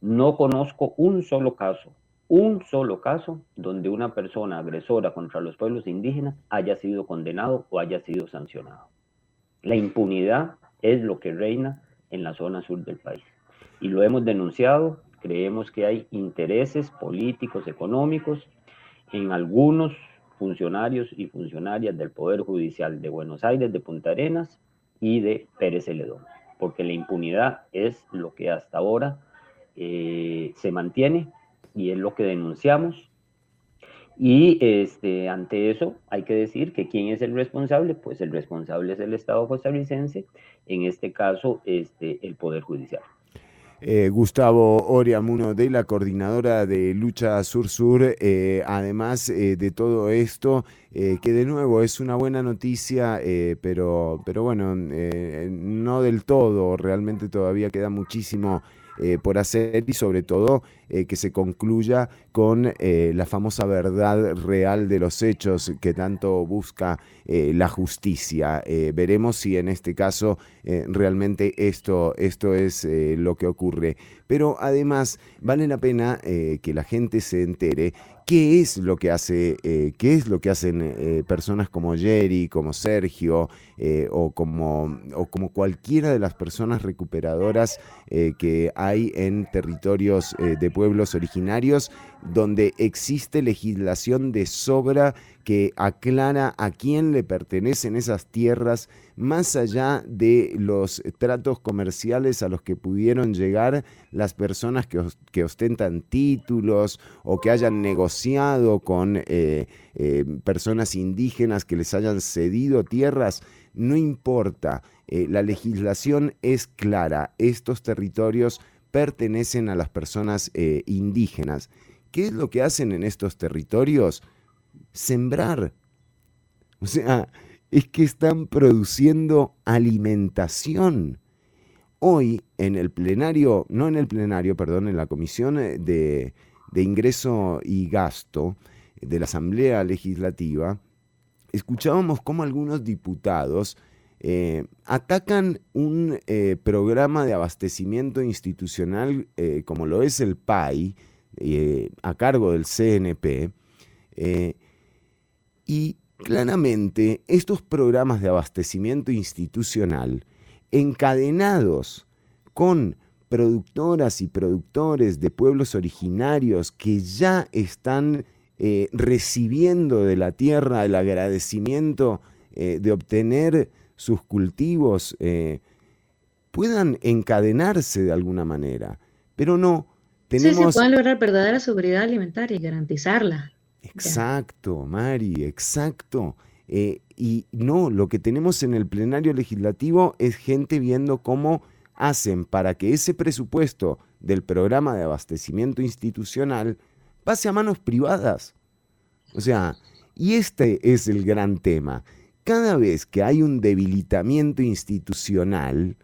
no conozco un solo caso un solo caso donde una persona agresora contra los pueblos indígenas haya sido condenado o haya sido sancionado. La impunidad es lo que reina en la zona sur del país. Y lo hemos denunciado, creemos que hay intereses políticos, económicos en algunos funcionarios y funcionarias del Poder Judicial de Buenos Aires, de Punta Arenas y de Pérez Celedón, porque la impunidad es lo que hasta ahora eh, se mantiene y es lo que denunciamos. Y este, ante eso hay que decir que quién es el responsable, pues el responsable es el Estado costarricense, en este caso este, el Poder Judicial. Eh, Gustavo Oriamuno de la coordinadora de Lucha Sur-Sur, eh, además eh, de todo esto, que de nuevo es una buena noticia, pero, pero bueno, no del todo, realmente todavía queda muchísimo eh, por hacer y sobre todo eh, que se concluya con eh, la famosa verdad real de los hechos que tanto busca la justicia. veremos si en este caso realmente esto, esto es lo que ocurre. Pero además vale la pena que la gente se entere qué es lo que hace, eh, qué es lo que hacen eh, personas como Jerry, como Sergio, eh, o, como, o como cualquiera de las personas recuperadoras que hay en territorios de pueblos originarios, donde existe legislación de sobra que aclara a quién le pertenecen esas tierras, más allá de los tratos comerciales a los que pudieron llegar las personas que, ostentan títulos o que hayan negociado con eh, eh, personas indígenas que les hayan cedido tierras, no importa, eh, la legislación es clara, estos territorios pertenecen a las personas indígenas. ¿Qué es lo que hacen en estos territorios? Sembrar. O sea, es que están produciendo alimentación. Hoy en el plenario, no en el plenario, perdón, en la Comisión de, Ingreso y Gasto de la Asamblea Legislativa, escuchábamos cómo algunos diputados eh, atacan un eh, programa de abastecimiento institucional eh, como lo es el PAI, a cargo del CNP, y claramente estos programas de abastecimiento institucional encadenados con productoras y productores de pueblos originarios que ya están recibiendo de la tierra el agradecimiento de obtener sus cultivos, eh, puedan encadenarse de alguna manera. Pero no, tenemos... Sí, se pueden lograr verdadera seguridad alimentaria y garantizarla. Exacto, Mari, exacto. Eh, y no, lo que tenemos en el plenario legislativo es gente viendo cómo hacen para que ese presupuesto del programa de abastecimiento institucional pase a manos privadas. O sea, y este es el gran tema. Cada vez que hay un debilitamiento institucional,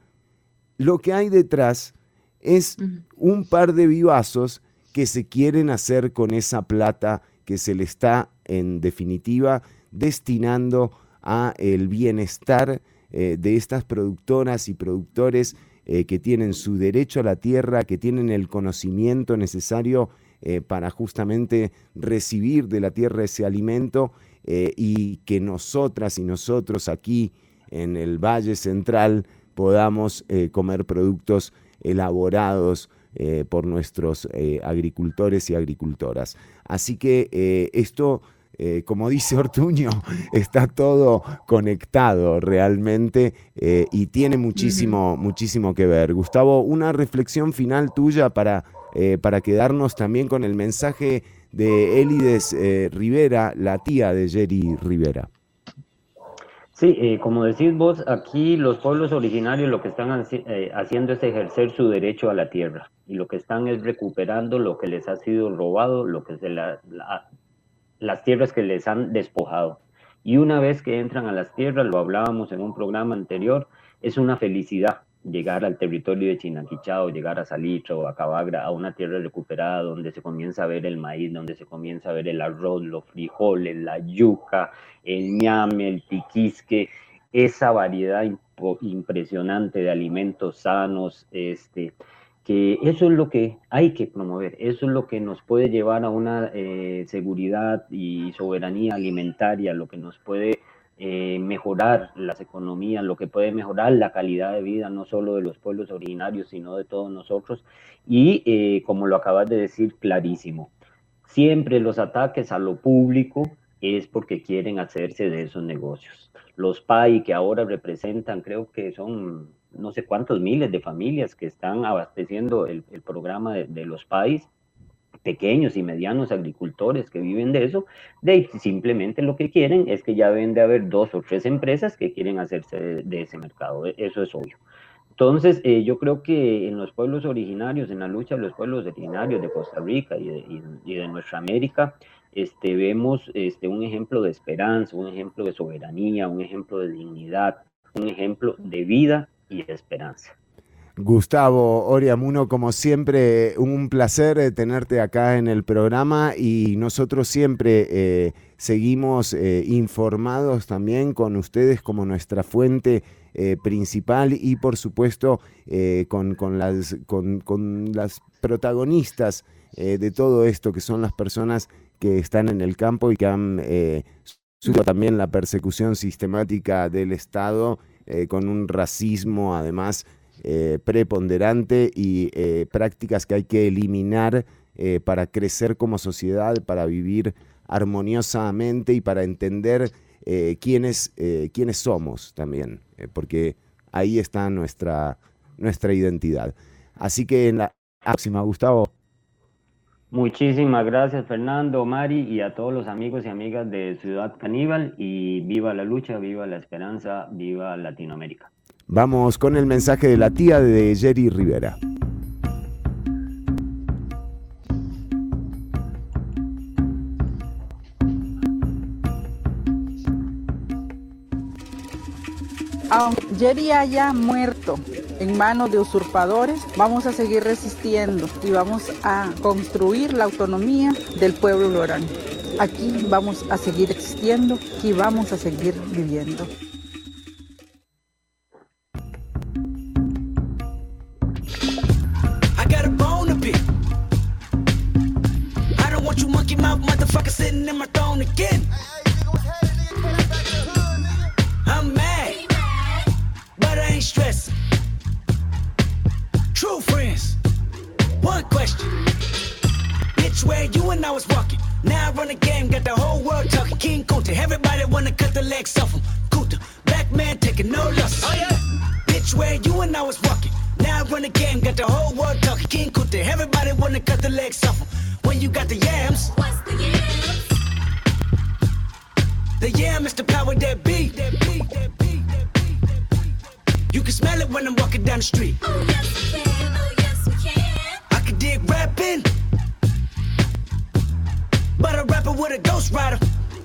lo que hay detrás es un par de vivazos que se quieren hacer con esa plata que se le está, en definitiva, destinando a el bienestar eh, de estas productoras y productores eh, que tienen su derecho a la tierra, que tienen el conocimiento necesario eh, para justamente recibir de la tierra ese alimento y que nosotras y nosotros aquí en el Valle Central podamos comer productos elaborados por nuestros agricultores y agricultoras. Así que eh, esto, eh, como dice Ortuño, está todo conectado realmente eh, y tiene muchísimo, muchísimo que ver. Gustavo, una reflexión final tuya para, para quedarnos también con el mensaje de Elides Rivera, la tía de Jerry Rivera. Sí, como decís vos, aquí los pueblos originarios lo que están haciendo es ejercer su derecho a la tierra y lo que están es recuperando lo que les ha sido robado, lo que es las tierras que les han despojado. Y una vez que entran a las tierras, lo hablábamos en un programa anterior, es una felicidad llegar al territorio de Chinaquichao, llegar a Salitre o a Cabagra, a una tierra recuperada donde se comienza a ver el maíz, donde se comienza a ver el arroz, los frijoles, la yuca, el ñame, el tiquisque, esa variedad impresionante de alimentos sanos, este, que eso es lo que hay que promover, eso es lo que nos puede llevar a una eh, seguridad y soberanía alimentaria, lo que nos puede eh, mejorar las economías, lo que puede mejorar la calidad de vida no solo de los pueblos originarios, sino de todos nosotros. Y eh, como lo acabas de decir, clarísimo, siempre los ataques a lo público es porque quieren hacerse de esos negocios. Los PAI que ahora representan, creo que son no sé cuántos miles de familias que están abasteciendo el, programa de, los países, pequeños y medianos agricultores que viven de eso, de simplemente lo que quieren es que ya deben de haber dos o tres empresas que quieren hacerse de, ese mercado, e, eso es obvio. Entonces, eh, yo creo que en los pueblos originarios, en la lucha de los pueblos originarios de Costa Rica y de, de nuestra América, este, vemos este, un ejemplo de esperanza, un ejemplo de soberanía, un ejemplo de dignidad, un ejemplo de vida y esperanza. Gustavo Oriamuno, como siempre, un placer eh, tenerte acá en el programa y nosotros siempre eh, seguimos eh, informados también con ustedes como nuestra fuente principal y por supuesto con, con, las, con, con, las protagonistas de todo esto, que son las personas que están en el campo y que han sufrido también la persecución sistemática del Estado con un racismo además eh, preponderante y eh, prácticas que hay que eliminar para crecer como sociedad, para vivir armoniosamente y para entender quiénes, quiénes somos también, porque ahí está nuestra, nuestra identidad. Así que en la próxima, Gustavo. Muchísimas gracias Fernando, Mari y a todos los amigos y amigas de Ciudad Caníbal y viva la lucha, viva la esperanza, viva Latinoamérica. Vamos con el mensaje de la tía de Jerry Rivera. Aunque Jerry haya muerto en manos de usurpadores, vamos a seguir resistiendo y vamos a construir la autonomía del pueblo lorano. Aquí vamos a seguir existiendo y vamos a seguir viviendo. True monkey mouth motherfucker sitting in my throne again. I'm mad, but I ain't stressing. True friends. One question. Bitch, where you and I was walking. Now I run the game, got the whole world talking. King Kunta, everybody wanna cut the legs off him. Kunta, black man taking no losses. Oh yeah. Bitch, where you and I was walking. Now I run the game, got the whole world talking. King Kunta, everybody wanna cut the legs off him. When you got the yams. What's the yams? The yam is the power that be. That be, that be, that be, that be. You can smell it when I'm walking down the street. Oh yes, we can. Oh yes, we can. I can dig rapping. But a rapper with a ghost rider.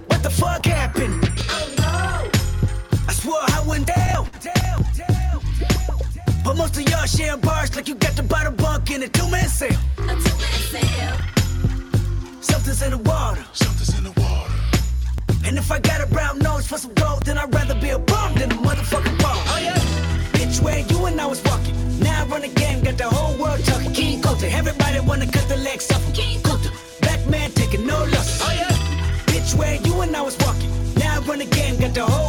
What the fuck happened? Oh no! I swore I down. down, down, down but most of y'all sharing bars like you got the bottom bunk in a two-man sale. A two-man sale. If I got a brown nose for some gold, then I'd rather be a bum than a motherfucking bum. Oh yeah. Bitch, where you and I was walking. Now I run the game, got the whole world talking. King Coulter, everybody wanna cut the legs off. King Coulter man taking no losses. Oh yeah. Bitch, where you and I was walking. Now I run the game, got the whole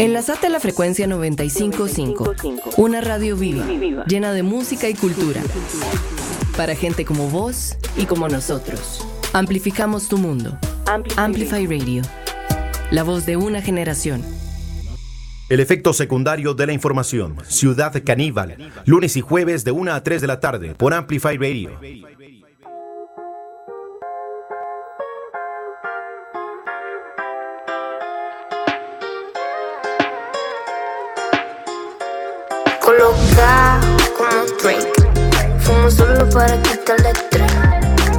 Enlazate a la frecuencia 955, una radio viva, llena de música y cultura. Para gente como vos y como nosotros. Amplificamos tu mundo. Amplify Radio. La voz de una generación. El efecto secundario de la información. Ciudad Caníbal. Lunes y jueves de 1 a 3 de la tarde por Amplify Radio. Fumo solo para quitarle estrés.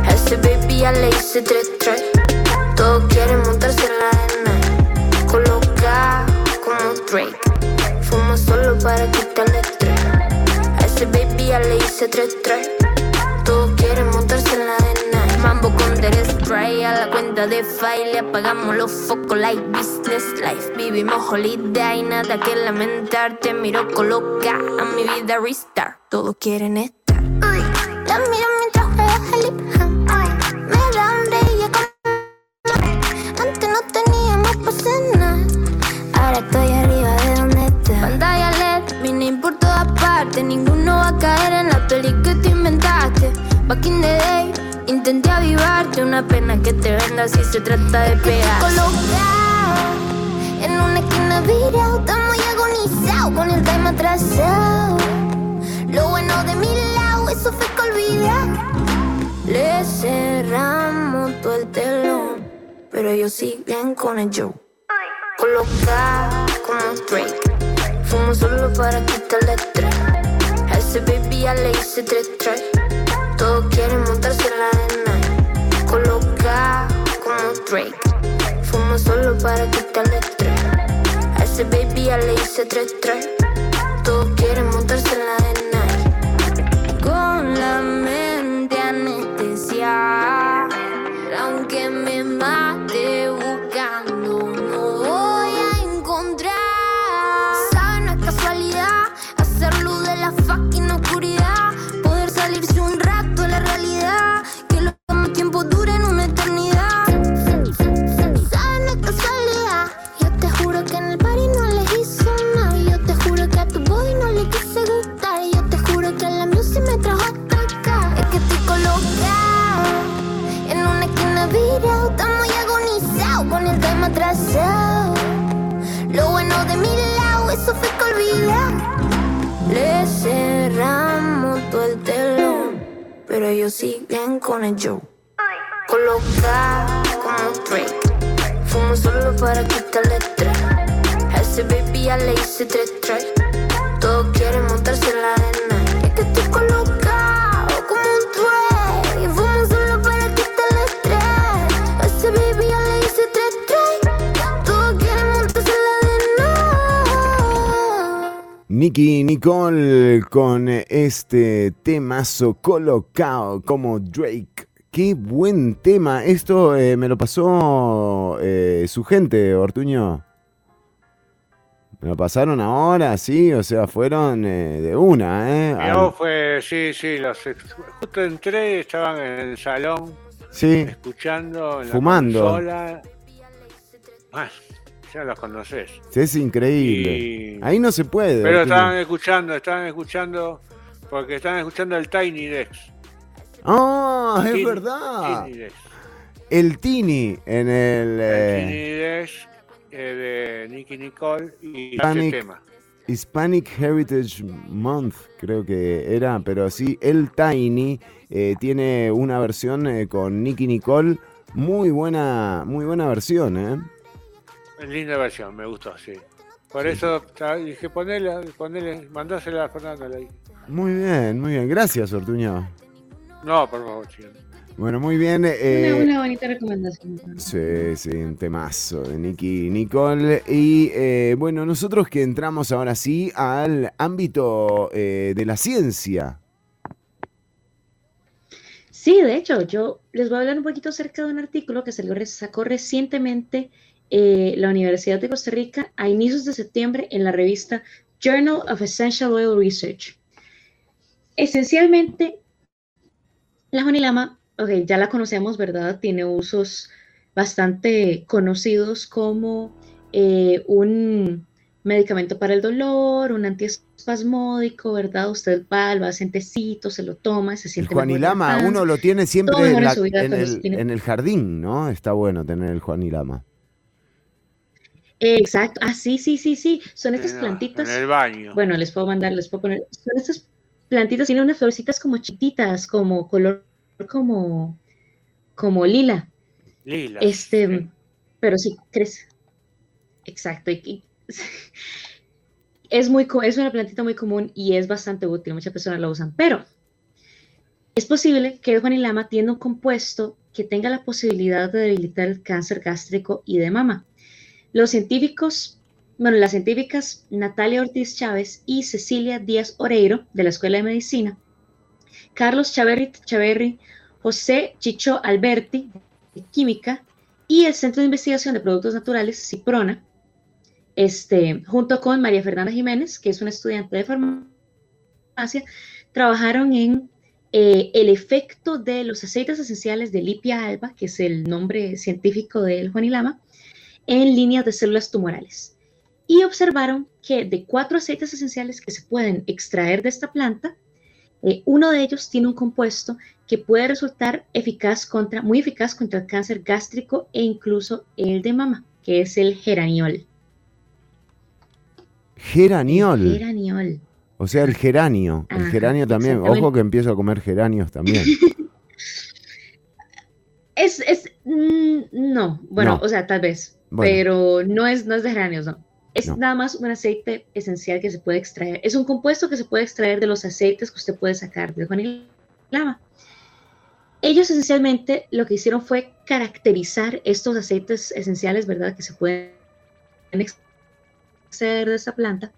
A ese baby ya le hice tres tres. Todos quieren montarse en la arena. Coloca como Drake. Fumo solo para quitarle estrés. A ese baby ya le hice tres tres. Todos quieren montarse try a la cuenta de file. Apagamos los focos like business life. Vivimos holiday, nada que lamentar. Te miro coloca a mi vida restart. Todos quieren estar. La miro mientras juega el Me da hambre y Antes no teníamos para cenar. Ahora estoy arriba de donde está. Pantalla LED, vine por todas partes. Ninguno va a caer en la peli que te inventaste. Back in the day, intenté avivarte. Una pena que te venda si se trata de pegar. En una esquina virado. Estamos muy agonizados con el tema atrasado. Lo bueno de mi lado, eso fue que olvidé. Le cerramos todo el telón, pero ellos siguen con el show. Colocado como Drake, fumo solo para quitarle estrés. A ese baby ya le hice tres tres. Todos quieren montarse en la arena. Coloca como Drake. Fumo solo para quitarle estrés. A ese baby ya le hice tres tres. Cerramos todo el telón, pero ellos siguen con el show. Colocado como Drake, fumo solo para quitarle estrés. A ese baby ya le hice tres tres. Todos quieren montarse en la arena. Es que estoy colocado Nicky Nicole con este temazo colocado como Drake. Qué buen tema. Esto eh, me lo pasó eh, su gente, Ortuño. Me lo pasaron ahora, sí, o sea, fueron eh, de una, ¿eh? No, fue, sí, sí, los, justo entré, estaban en el salón, Sí, escuchando, en la Fumando. consola. Ah, ya los conoces. es increíble. Y- Ahí no se puede. Pero estaban escuchando, estaban escuchando, porque estaban escuchando el Tiny Dex. ¡Ah, es verdad! Dex. El Tini en el... eh, Tiny Dex eh, de Nicky Nicole y Hispanic, ese tema. Hispanic Heritage Month, creo que era, pero sí, el Tiny eh, tiene una versión eh, con Nicky Nicole, muy buena, muy buena versión, ¿eh? Linda versión, me gustó, sí. Por eso dije, ponela, ponele, mandásela a Fernando. le dije. Muy bien, muy bien, gracias Ortuño. No, por favor, chico. Bueno, muy bien. eh, Una, una bonita recomendación. Sí, sí, un temazo de Nicky Nicole. Y eh, bueno, nosotros que entramos ahora sí al ámbito eh, de la ciencia. Sí, de hecho, yo les voy a hablar un poquito acerca de un artículo que salió, sacó recientemente eh, la Universidad de Costa Rica a inicios de septiembre en la revista Journal of Essential Oil Research. Esencialmente, la jonilama, ok, ya la conocemos, ¿verdad? Tiene usos bastante conocidos como eh, un medicamento para el dolor, un antiespasmódico, ¿verdad? Usted va, lo hace tecito, se lo toma, se El siente mejor Juanilama, uno lo tiene siempre en, la- el, tiene- en el jardín, ¿no? Está bueno tener el Juanilama. Exacto. Ah, sí, sí, sí, sí. Son estas plantitas. En el baño. Bueno, les puedo mandar, les puedo poner. Son estas plantitas, tienen unas florcitas como chiquitas, como color, como, como lila. Lila. Este, pero sí, crece. Exacto. y- y- es muy, es una plantita muy común y es bastante útil. Muchas personas la usan, pero es posible que el Juanilama tenga un compuesto que tenga la posibilidad de debilitar el cáncer gástrico y de mama. Los científicos, bueno, las científicas Natalia Ortiz Chávez y Cecilia Díaz Oreiro de la Escuela de Medicina, Carlos Chaverri, Chaverri José Chicho Alberti Química y el Centro de Investigación de Productos Naturales, CIPRONA, este, junto con María Fernanda Jiménez, que es una estudiante de farmacia, trabajaron en eh, el efecto de los aceites esenciales de Lipia alba, que es el nombre científico del Juanilama, en líneas de células tumorales. Y observaron que de cuatro aceites esenciales que se pueden extraer de esta planta, eh, uno de ellos tiene un compuesto que puede resultar eficaz contra, muy eficaz contra el cáncer gástrico e incluso el de mama, que es el geraniol. Geraniol. geraniol. O sea, el geranio. el geranio también. Ojo que empiezo a comer geranios también. es, es, mm, no, bueno, o sea, tal vez. Pero no es, no es de geranios, no. Es nada más un aceite esencial que se puede extraer. Es un compuesto que se puede extraer de los aceites que usted puede sacar del Lama. Ellos esencialmente lo que hicieron fue caracterizar estos aceites esenciales, ¿verdad? Que se pueden extraer de esa planta.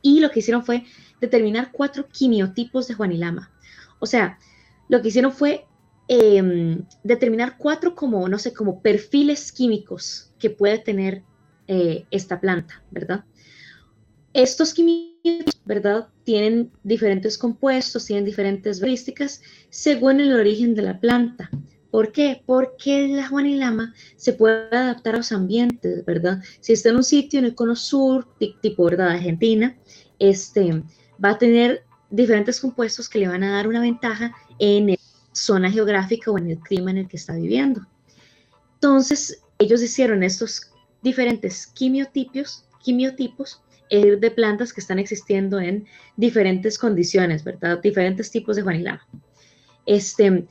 Y lo que hicieron fue determinar cuatro quimiotipos de Juanilama. O sea, lo que hicieron fue em, determinar cuatro como, no sé, como perfiles químicos que puede tener eh, esta planta, ¿verdad? Estos químicos, ¿verdad? Tienen diferentes compuestos, tienen diferentes características según el origen de la planta. ¿Por qué? Porque la juanilama se puede adaptar a los ambientes, ¿verdad? Si está en un sitio en el cono sur, tipo, ¿verdad? Argentina, este, va a tener diferentes compuestos que le van a dar una ventaja en la zona geográfica o en el clima en el que está viviendo. Entonces, ellos hicieron estos diferentes quimiotipos, quimiotipos eh, de plantas que están existiendo en diferentes condiciones, ¿verdad? Diferentes tipos de juanilama. Este,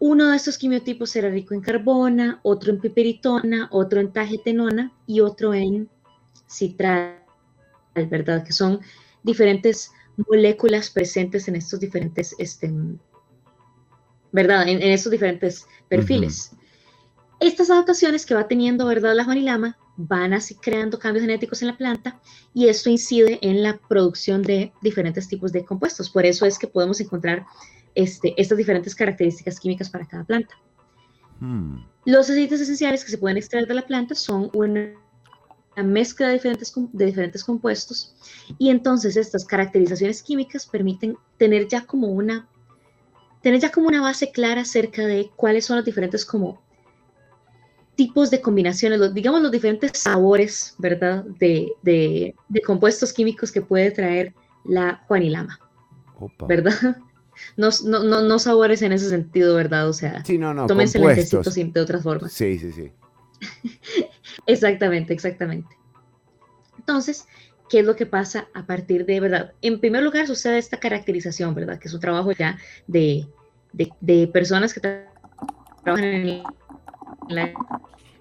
uno de estos quimiotipos era rico en carbona, otro en piperitona, otro en tagetenona y otro en citral, ¿verdad? Que son diferentes moléculas presentes en estos diferentes, este, ¿verdad? En, estos diferentes perfiles. Estas adaptaciones que va teniendo, ¿verdad? La juanilama van así creando cambios genéticos en la planta y esto incide en la producción de diferentes tipos de compuestos. Por eso es que podemos encontrar este, estas diferentes características químicas para cada planta. Hmm. Los aceites esenciales que se pueden extraer de la planta son una, mezcla de diferentes, de diferentes compuestos y entonces estas caracterizaciones químicas permiten tener ya como una tener ya como una base clara acerca de cuáles son los diferentes como tipos de combinaciones, digamos los diferentes sabores, ¿verdad? De, de, compuestos químicos que puede traer la Juanilama, ¿verdad? No, no, no, sabores en ese sentido, ¿verdad? O sea, sí, no, no, tómense el de otras formas. Sí, sí, sí. exactamente, exactamente. Entonces, ¿qué es lo que pasa a partir de, verdad? En primer lugar, sucede esta caracterización, ¿verdad? Que es un trabajo ya de, de, de personas que trabajan en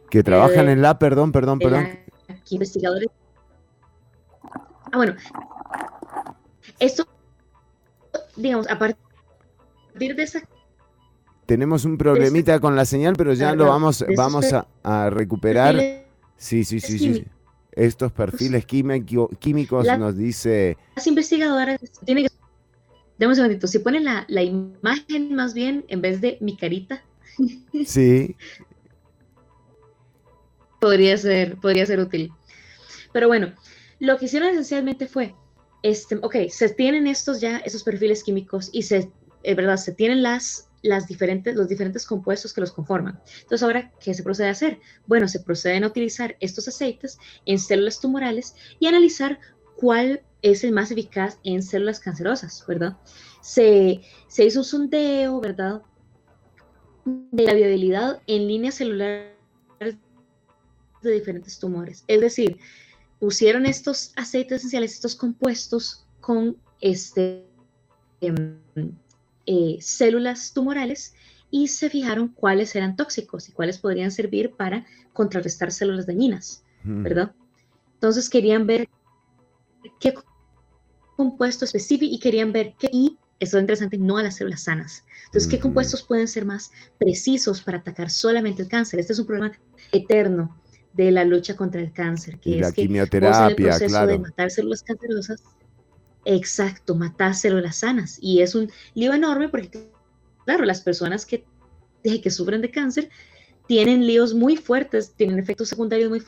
que trabajan en la, perdón, perdón, perdón. Aquí investigadores. Ah, bueno. Esto, digamos, a partir de esa tenemos un problemita con la señal, pero ya lo vamos, vamos a, recuperar. Sí, sí, sí, sí. Estos perfiles químicos nos dice... Las investigadoras tienen que... Demos un segundito, si ponen la, la, imagen más bien en vez de mi carita. Sí, podría ser, podría ser útil. Pero bueno, lo que hicieron esencialmente fue, este, ok, se tienen estos ya, esos perfiles químicos y se, es verdad, se tienen las, las diferentes, los diferentes compuestos que los conforman. Entonces, ahora, ¿qué se procede a hacer? Bueno, se proceden a utilizar estos aceites en células tumorales y analizar cuál es el más eficaz en células cancerosas, ¿verdad? Se, se hizo un sondeo, ¿verdad? De la viabilidad en líneas celulares de diferentes tumores. Es decir, pusieron estos aceites esenciales, estos compuestos con este, em, eh, células tumorales y se fijaron cuáles eran tóxicos y cuáles podrían servir para contrarrestar células dañinas, ¿verdad? Entonces querían ver qué compuesto específico y querían ver qué, y esto es interesante, no a las células sanas. Entonces, ¿qué compuestos pueden ser más precisos para atacar solamente el cáncer? Este es un problema eterno de la lucha contra el cáncer, que es la que quimioterapia, el proceso de matar células cancerosas, exacto, matar células sanas. Y es un lío enorme porque, claro, las personas que que sufren de cáncer tienen líos muy fuertes, tienen efectos secundarios muy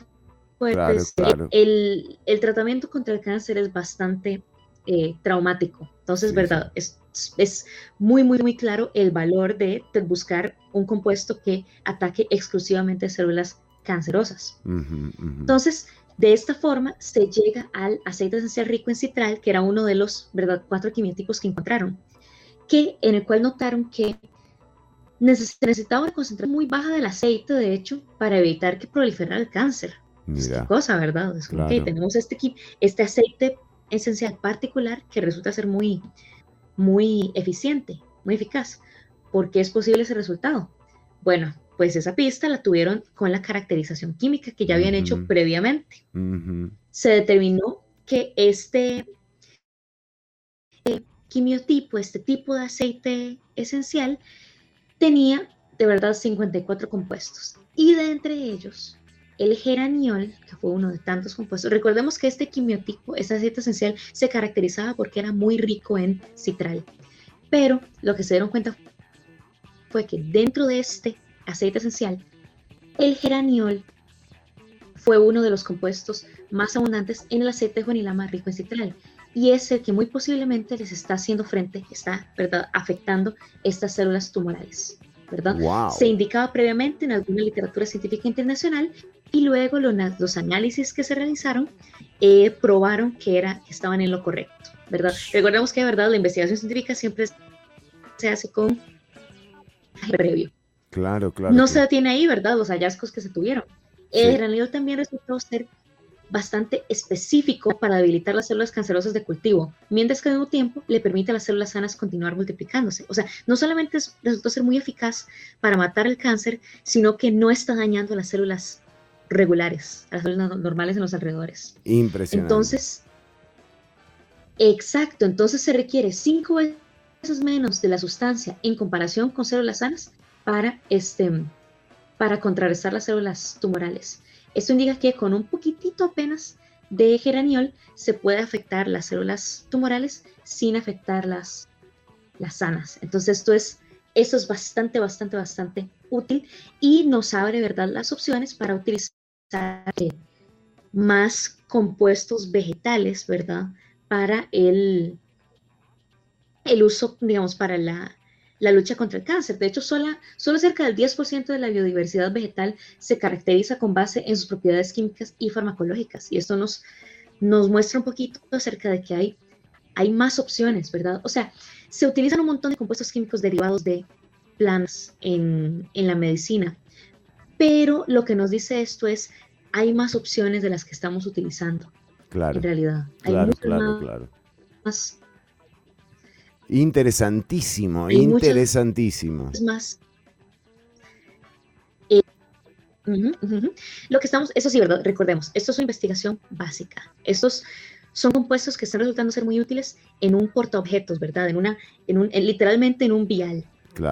fuertes. El, el, tratamiento contra el cáncer es bastante eh, traumático. Entonces, verdad, Es, es muy, muy, muy claro el valor de, buscar un compuesto que ataque exclusivamente células cancerosas. Entonces, de esta forma se llega al aceite esencial rico en citral, que era uno de los ¿verdad? cuatro quimióticos que encontraron, que, en el cual notaron que necesitaba una concentración muy baja del aceite, de hecho, para evitar que proliferara el cáncer. Es cosa, ¿verdad? Es que tenemos este, este aceite esencial particular que resulta ser muy, muy eficiente, muy eficaz. ¿Por qué es posible ese resultado? Bueno, pues esa pista la tuvieron con la caracterización química que ya habían hecho previamente. Se determinó que este eh, quimiotipo, este tipo de aceite esencial, tenía de verdad 54 compuestos. Y de entre ellos, el geraniol, que fue uno de tantos compuestos, recordemos que este quimiotipo, este aceite esencial, se caracterizaba porque era muy rico en citral. Pero lo que se dieron cuenta fue que dentro de este aceite esencial, el geraniol fue uno de los compuestos más abundantes en el aceite de juanilama rico en citral y es el que muy posiblemente les está haciendo frente, está ¿verdad? afectando estas células tumorales. ¿verdad? Se indicaba previamente en alguna literatura científica internacional y luego los, análisis que se realizaron eh, probaron que, era, que estaban en lo correcto. ¿verdad? Recordemos que verdad la investigación científica siempre se hace con previo. Claro, claro. No se detiene ahí, ¿verdad? Los hallazgos que se tuvieron. El granillo también resultó ser bastante específico para debilitar las células cancerosas de cultivo, mientras que al mismo tiempo le permite a las células sanas continuar multiplicándose. O sea, no solamente resultó ser muy eficaz para matar el cáncer, sino que no está dañando a las células regulares, a las células normales en los alrededores. Impresionante. Entonces, exacto, entonces se requiere cinco veces menos de la sustancia en comparación con células sanas para, este, para contrarrestar las células tumorales. Esto indica que con un poquitito apenas de geraniol se puede afectar las células tumorales sin afectar las, las sanas. Entonces esto es, esto es bastante, bastante, bastante útil y nos abre, ¿verdad?, las opciones para utilizar más compuestos vegetales, ¿verdad?, para el, el uso, digamos, para la, la lucha contra el cáncer. De hecho, solo, solo cerca del 10% de la biodiversidad vegetal se caracteriza con base en sus propiedades químicas y farmacológicas. Y esto nos, nos muestra un poquito acerca de que hay, hay más opciones, ¿verdad? O sea, se utilizan un montón de compuestos químicos derivados de plantas en, en la medicina, pero lo que nos dice esto es, hay más opciones de las que estamos utilizando. Claro. En realidad. Hay claro, claro, claro. Más Interesantísimo, interesantísimo. Es más. Eh, Lo que estamos, eso sí, ¿verdad? Recordemos, esto es una investigación básica. Estos son compuestos que están resultando ser muy útiles en un portaobjetos, ¿verdad? En una, en un, literalmente en un vial.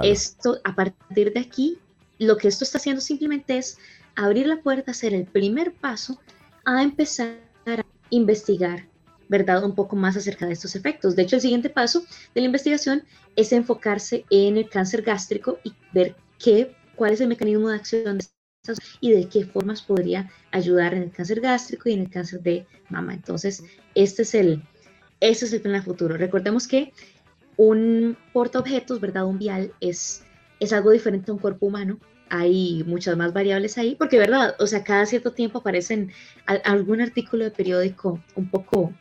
Esto, a partir de aquí, lo que esto está haciendo simplemente es abrir la puerta, hacer el primer paso a empezar a investigar ¿verdad? Un poco más acerca de estos efectos. De hecho, el siguiente paso de la investigación es enfocarse en el cáncer gástrico y ver qué, cuál es el mecanismo de acción de estas y de qué formas podría ayudar en el cáncer gástrico y en el cáncer de mama. Entonces, este es el, este es el plan a futuro. Recordemos que un portaobjetos, ¿verdad? Un vial es, es algo diferente a un cuerpo humano. Hay muchas más variables ahí, porque, ¿verdad? O sea, cada cierto tiempo aparecen algún artículo de periódico un poco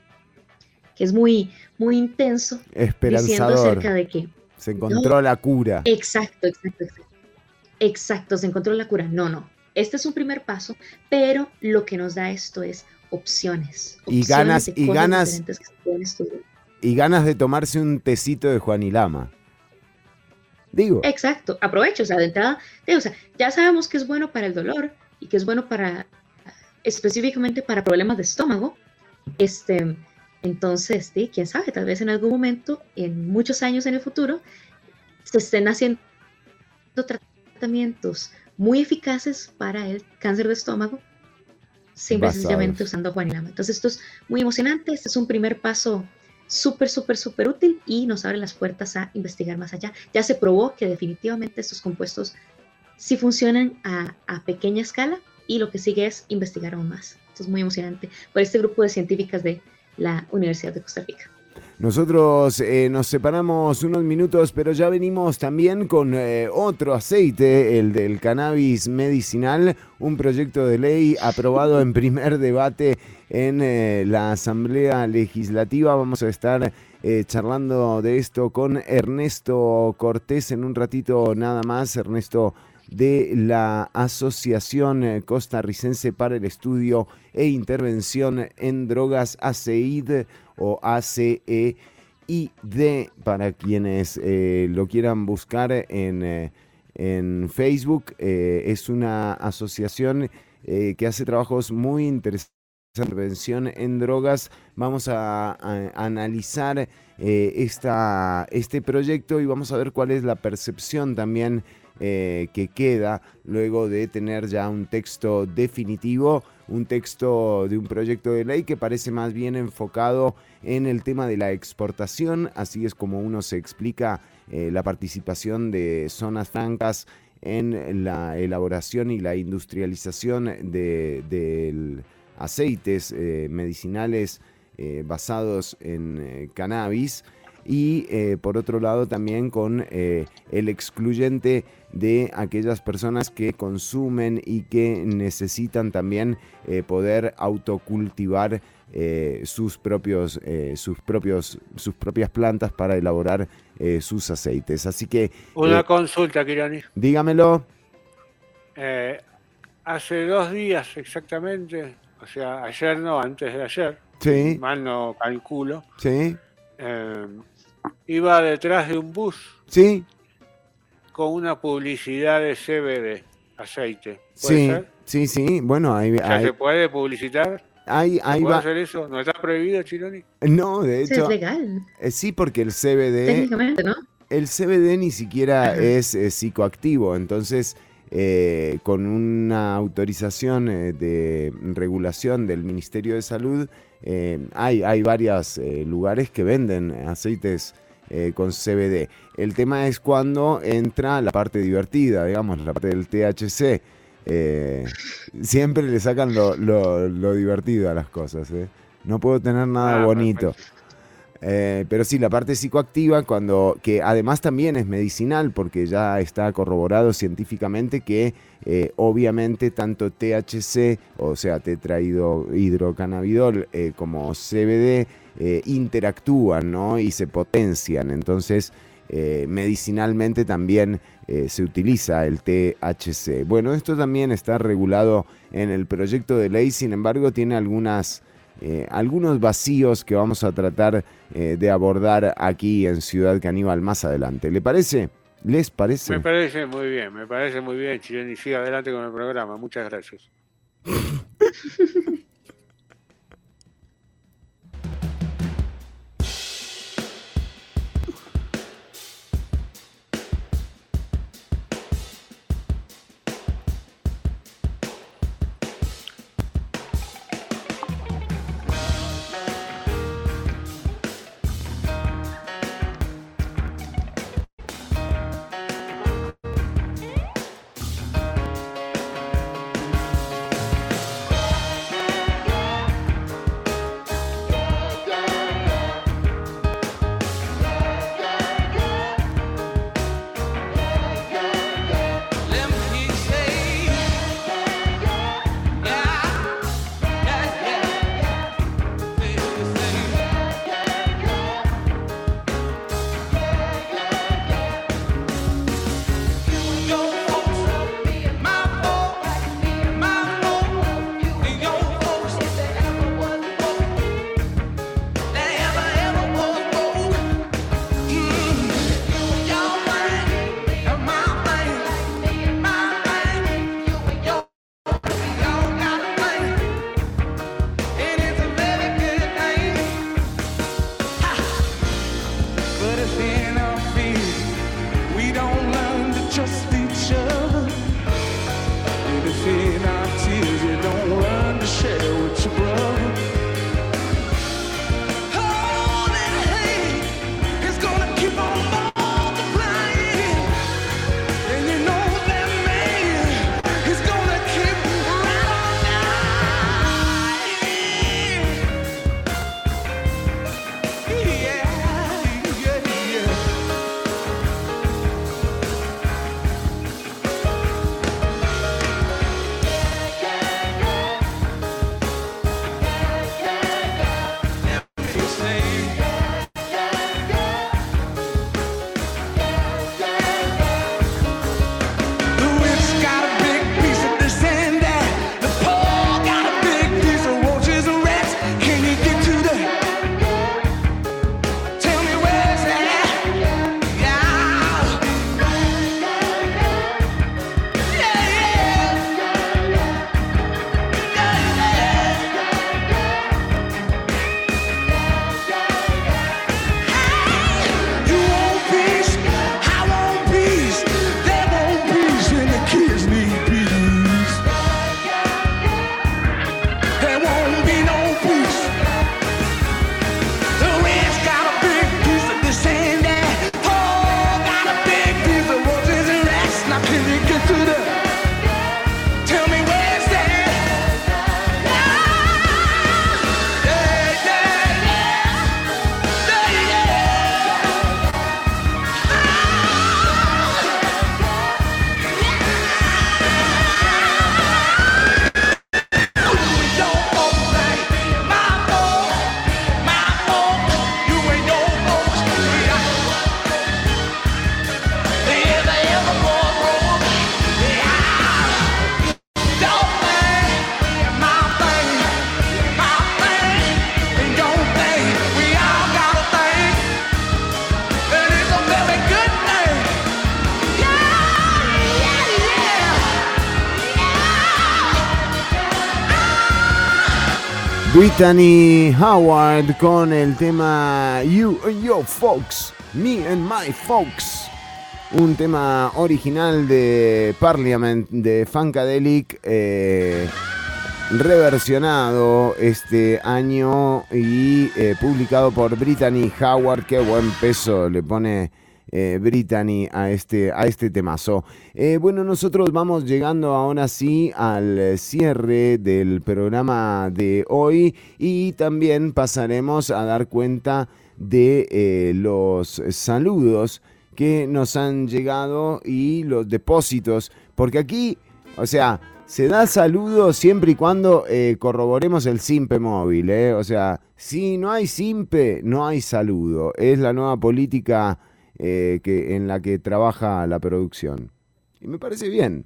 es muy, muy intenso. Esperanzador. acerca de que se encontró la cura. Exacto, exacto, exacto. Exacto, se encontró la cura. No, no. Este es un primer paso, pero lo que nos da esto es opciones. y ganas, y ganas. Y ganas de tomarse un tecito de Juanilama. Digo. Exacto, aprovecho, o sea, de entrada, o sea, ya sabemos que es bueno para el dolor y que es bueno para específicamente para problemas de estómago. Este, entonces, sí, quién sabe, tal vez en algún momento, en muchos años en el futuro, se estén haciendo tratamientos muy eficaces para el cáncer de estómago, simplemente usando Juanilama. Entonces, esto es muy emocionante. Este es un primer paso súper, súper, súper útil y nos abre las puertas a investigar más allá. Ya se probó que definitivamente estos compuestos sí funcionan a, a pequeña escala y lo que sigue es investigar aún más. Esto es muy emocionante por este grupo de científicas de la Universidad de Costa Rica. Nosotros eh, nos separamos unos minutos, pero ya venimos también con eh, otro aceite, el del cannabis medicinal, un proyecto de ley aprobado en primer debate en eh, la Asamblea Legislativa. Vamos a estar charlando de esto con Ernesto Cortés en un ratito nada más. Ernesto de la Asociación Costarricense para el Estudio e Intervención en Drogas, ACEID o ACEID, para quienes eh, lo quieran buscar en, eh, en Facebook. Eh, es una asociación que hace trabajos muy interesantes intervención en drogas. Vamos a, analizar esta, este proyecto y vamos a ver cuál es la percepción también eh, que queda luego de tener ya un texto definitivo, un texto de un proyecto de ley que parece más bien enfocado en el tema de la exportación, así es como uno se explica eh, la participación de zonas francas en la elaboración y la industrialización de, aceites eh, medicinales basados en cannabis y por otro lado también con el excluyente de aquellas personas que consumen y que necesitan también eh, poder autocultivar eh, sus propios, eh, sus propios, sus propias plantas para elaborar sus aceites. Así que una consulta, Kirani. Dígamelo. hace dos días exactamente, o sea, ayer no, antes de ayer. Sí. Mal no calculo. Sí. Iba detrás de un bus. Sí con una publicidad de CBD, aceite. sí, sí, sí. Bueno, ahí, ¿Se puede publicitar? Ahí, ahí va. va. hacer eso? ¿No está prohibido, Chironi? No, de hecho. es legal. Eh, sí, porque el CBD. Técnicamente, ¿no? El CBD ni siquiera es, psicoactivo, entonces. Eh, con una autorización eh, de regulación del Ministerio de Salud, hay, hay varios lugares que venden aceites eh, con CBD. El tema es cuando entra la parte divertida, digamos, la parte del THC. Eh, siempre le sacan lo, divertido a las cosas. ¿eh? No puedo tener nada ah, bonito. Pero sí, la parte psicoactiva, cuando, que además también es medicinal, porque ya está corroborado científicamente que obviamente tanto THC, o sea, tetraído hidrocannabidol, como CBD, eh, interactúan ¿no? y se potencian. Entonces, eh, medicinalmente también eh, se utiliza el THC. Bueno, esto también está regulado en el proyecto de ley, sin embargo, tiene algunas, algunos vacíos que vamos a tratar de abordar aquí en Ciudad Caníbal más adelante. ¿Le parece? ¿Les parece? Me parece muy bien, me parece muy bien, Chileni. Siga adelante con el programa. Muchas gracias. Brittany Howard con el tema You and Your Folks, Me and My Folks. Un tema original de Parliament de Funkadelic, eh, reversionado este año y eh, publicado por Brittany Howard. Qué buen peso le pone eh, Brittany a este, a este temazo. Eh, bueno, nosotros vamos llegando ahora sí al cierre del programa de hoy y también pasaremos a dar cuenta de eh, los saludos que nos han llegado y los depósitos, porque aquí, o sea, se da saludo siempre y cuando corroboremos el SIMPE móvil, o sea, si no hay SIMPE, no hay saludo. Es la nueva política eh, que, en la que trabaja la producción. Y me parece bien.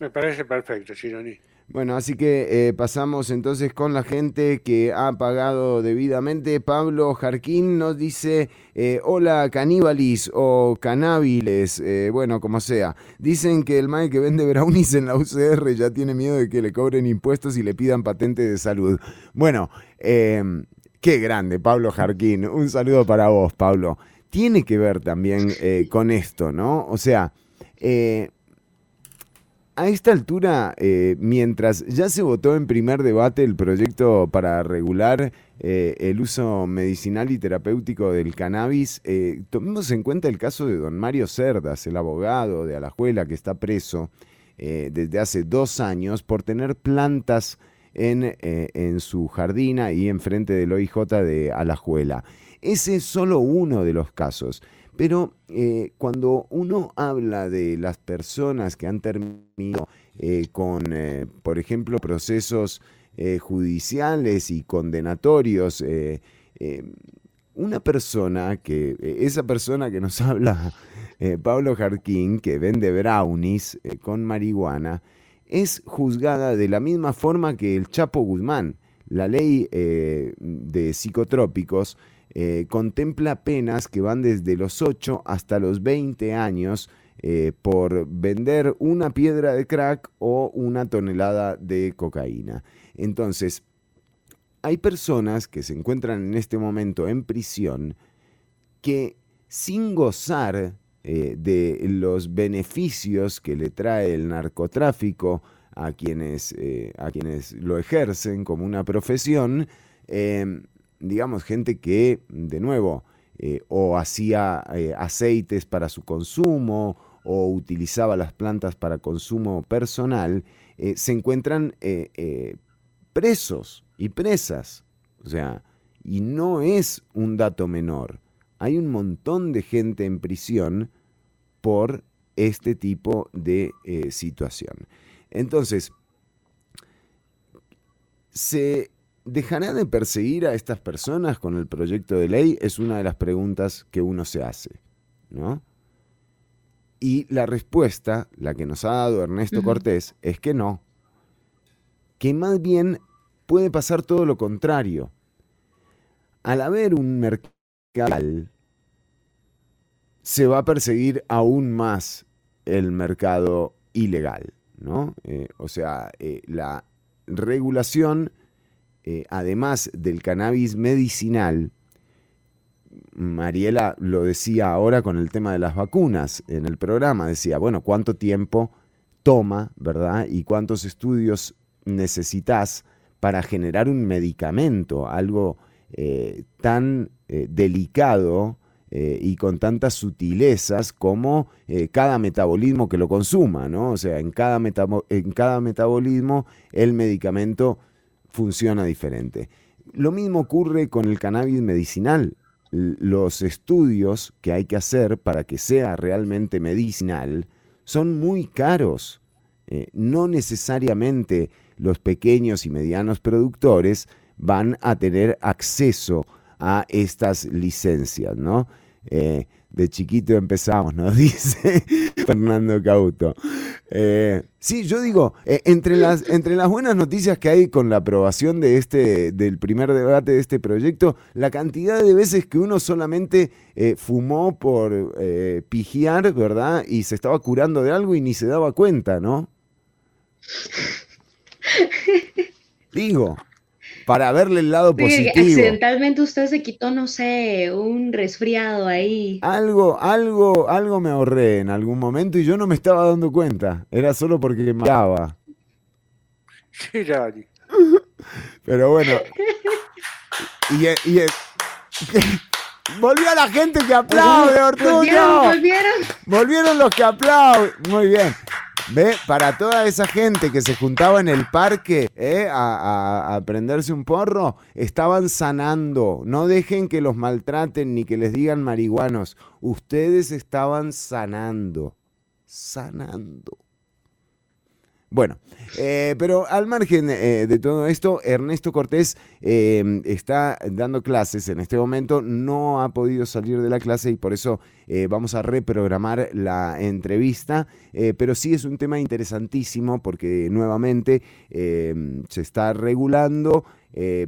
Me parece perfecto, Sironi. Bueno, así que eh, pasamos entonces con la gente que ha pagado debidamente. Pablo Jarquín nos dice, eh, hola caníbalis o canábiles, bueno, como sea. Dicen que el mae que vende brownies en la UCR ya tiene miedo de que le cobren impuestos y le pidan patente de salud. Bueno, qué grande, Pablo Jarquín. Un saludo para vos, Pablo tiene que ver también eh, con esto, ¿no? O sea, eh, a esta altura, eh, mientras ya se votó en primer debate el proyecto para regular el uso medicinal y terapéutico del cannabis, tomemos en cuenta el caso de don Mario Cerdas, el abogado de Alajuela que está preso desde hace dos años por tener plantas en, en su jardina y enfrente del OIJ de Alajuela. Ese es solo uno de los casos. Pero eh, cuando uno habla de las personas que han terminado eh, con, eh, por ejemplo, procesos judiciales y condenatorios, una persona que, esa persona que nos habla, Pablo Jarquín, que vende brownies con marihuana, es juzgada de la misma forma que el Chapo Guzmán. La ley de psicotrópicos eh, contempla penas que van desde los 8 hasta los 20 años eh, por vender una piedra de crack o una tonelada de cocaína. Entonces, hay personas que se encuentran en este momento en prisión que sin gozar eh, de los beneficios que le trae el narcotráfico a quienes, a quienes lo ejercen como una profesión, digamos, gente que, de nuevo, eh, o hacía eh, aceites para su consumo o utilizaba las plantas para consumo personal, eh, se encuentran presos y presas. O sea, y no es un dato menor. Hay un montón de gente en prisión por este tipo de situación. Entonces, se ¿Dejará de perseguir a estas personas con el proyecto de ley? Es una de las preguntas que uno se hace, ¿no? Y la respuesta, la que nos ha dado Ernesto Cortés, es que no. Que más bien puede pasar todo lo contrario. Al haber un mercado, se va a perseguir aún más el mercado ilegal, ¿no? Eh, o sea, eh, la regulación eh, además del cannabis medicinal, Mariela lo decía ahora con el tema de las vacunas en el programa, decía, bueno, ¿cuánto tiempo toma, verdad? ¿Y cuántos estudios necesitas para generar un medicamento, algo eh, tan eh, delicado y con tantas sutilezas como cada metabolismo que lo consuma, ¿no? O sea, en cada, en cada metabolismo el medicamento funciona diferente. Lo mismo ocurre con el cannabis medicinal. Los estudios que hay que hacer para que sea realmente medicinal son muy caros. Eh, no necesariamente los pequeños y medianos productores van a tener acceso a estas licencias, ¿no? Eh, de chiquito empezamos, nos dice Fernando Cauto. Eh, sí, yo digo, eh, entre, las, entre las buenas noticias que hay con la aprobación de este, del primer debate de este proyecto, la cantidad de veces que uno solamente eh, fumó por pigiar, ¿verdad? Y se estaba curando de algo y ni se daba cuenta, ¿no? Digo, para verle el lado positivo. accidentalmente usted se quitó, no sé, un resfriado ahí. Algo, algo, algo me ahorré en algún momento y yo no me estaba dando cuenta. Era solo porque me daba. Sí. Pero bueno. Y, y, Volvió la gente que aplaude, Ortuño. Volvieron, volvieron. Volvieron los que aplauden. Muy bien. Ve, para toda esa gente que se juntaba en el parque eh, a, a, prenderse un porro, estaban sanando. No dejen que los maltraten ni que les digan marihuanos. Ustedes estaban sanando. Sanando. Bueno, eh, pero al margen eh, de todo esto, Ernesto Cortés eh, está dando clases en este momento, no ha podido salir de la clase y por eso vamos a reprogramar la entrevista, pero sí es un tema interesantísimo porque nuevamente se está regulando.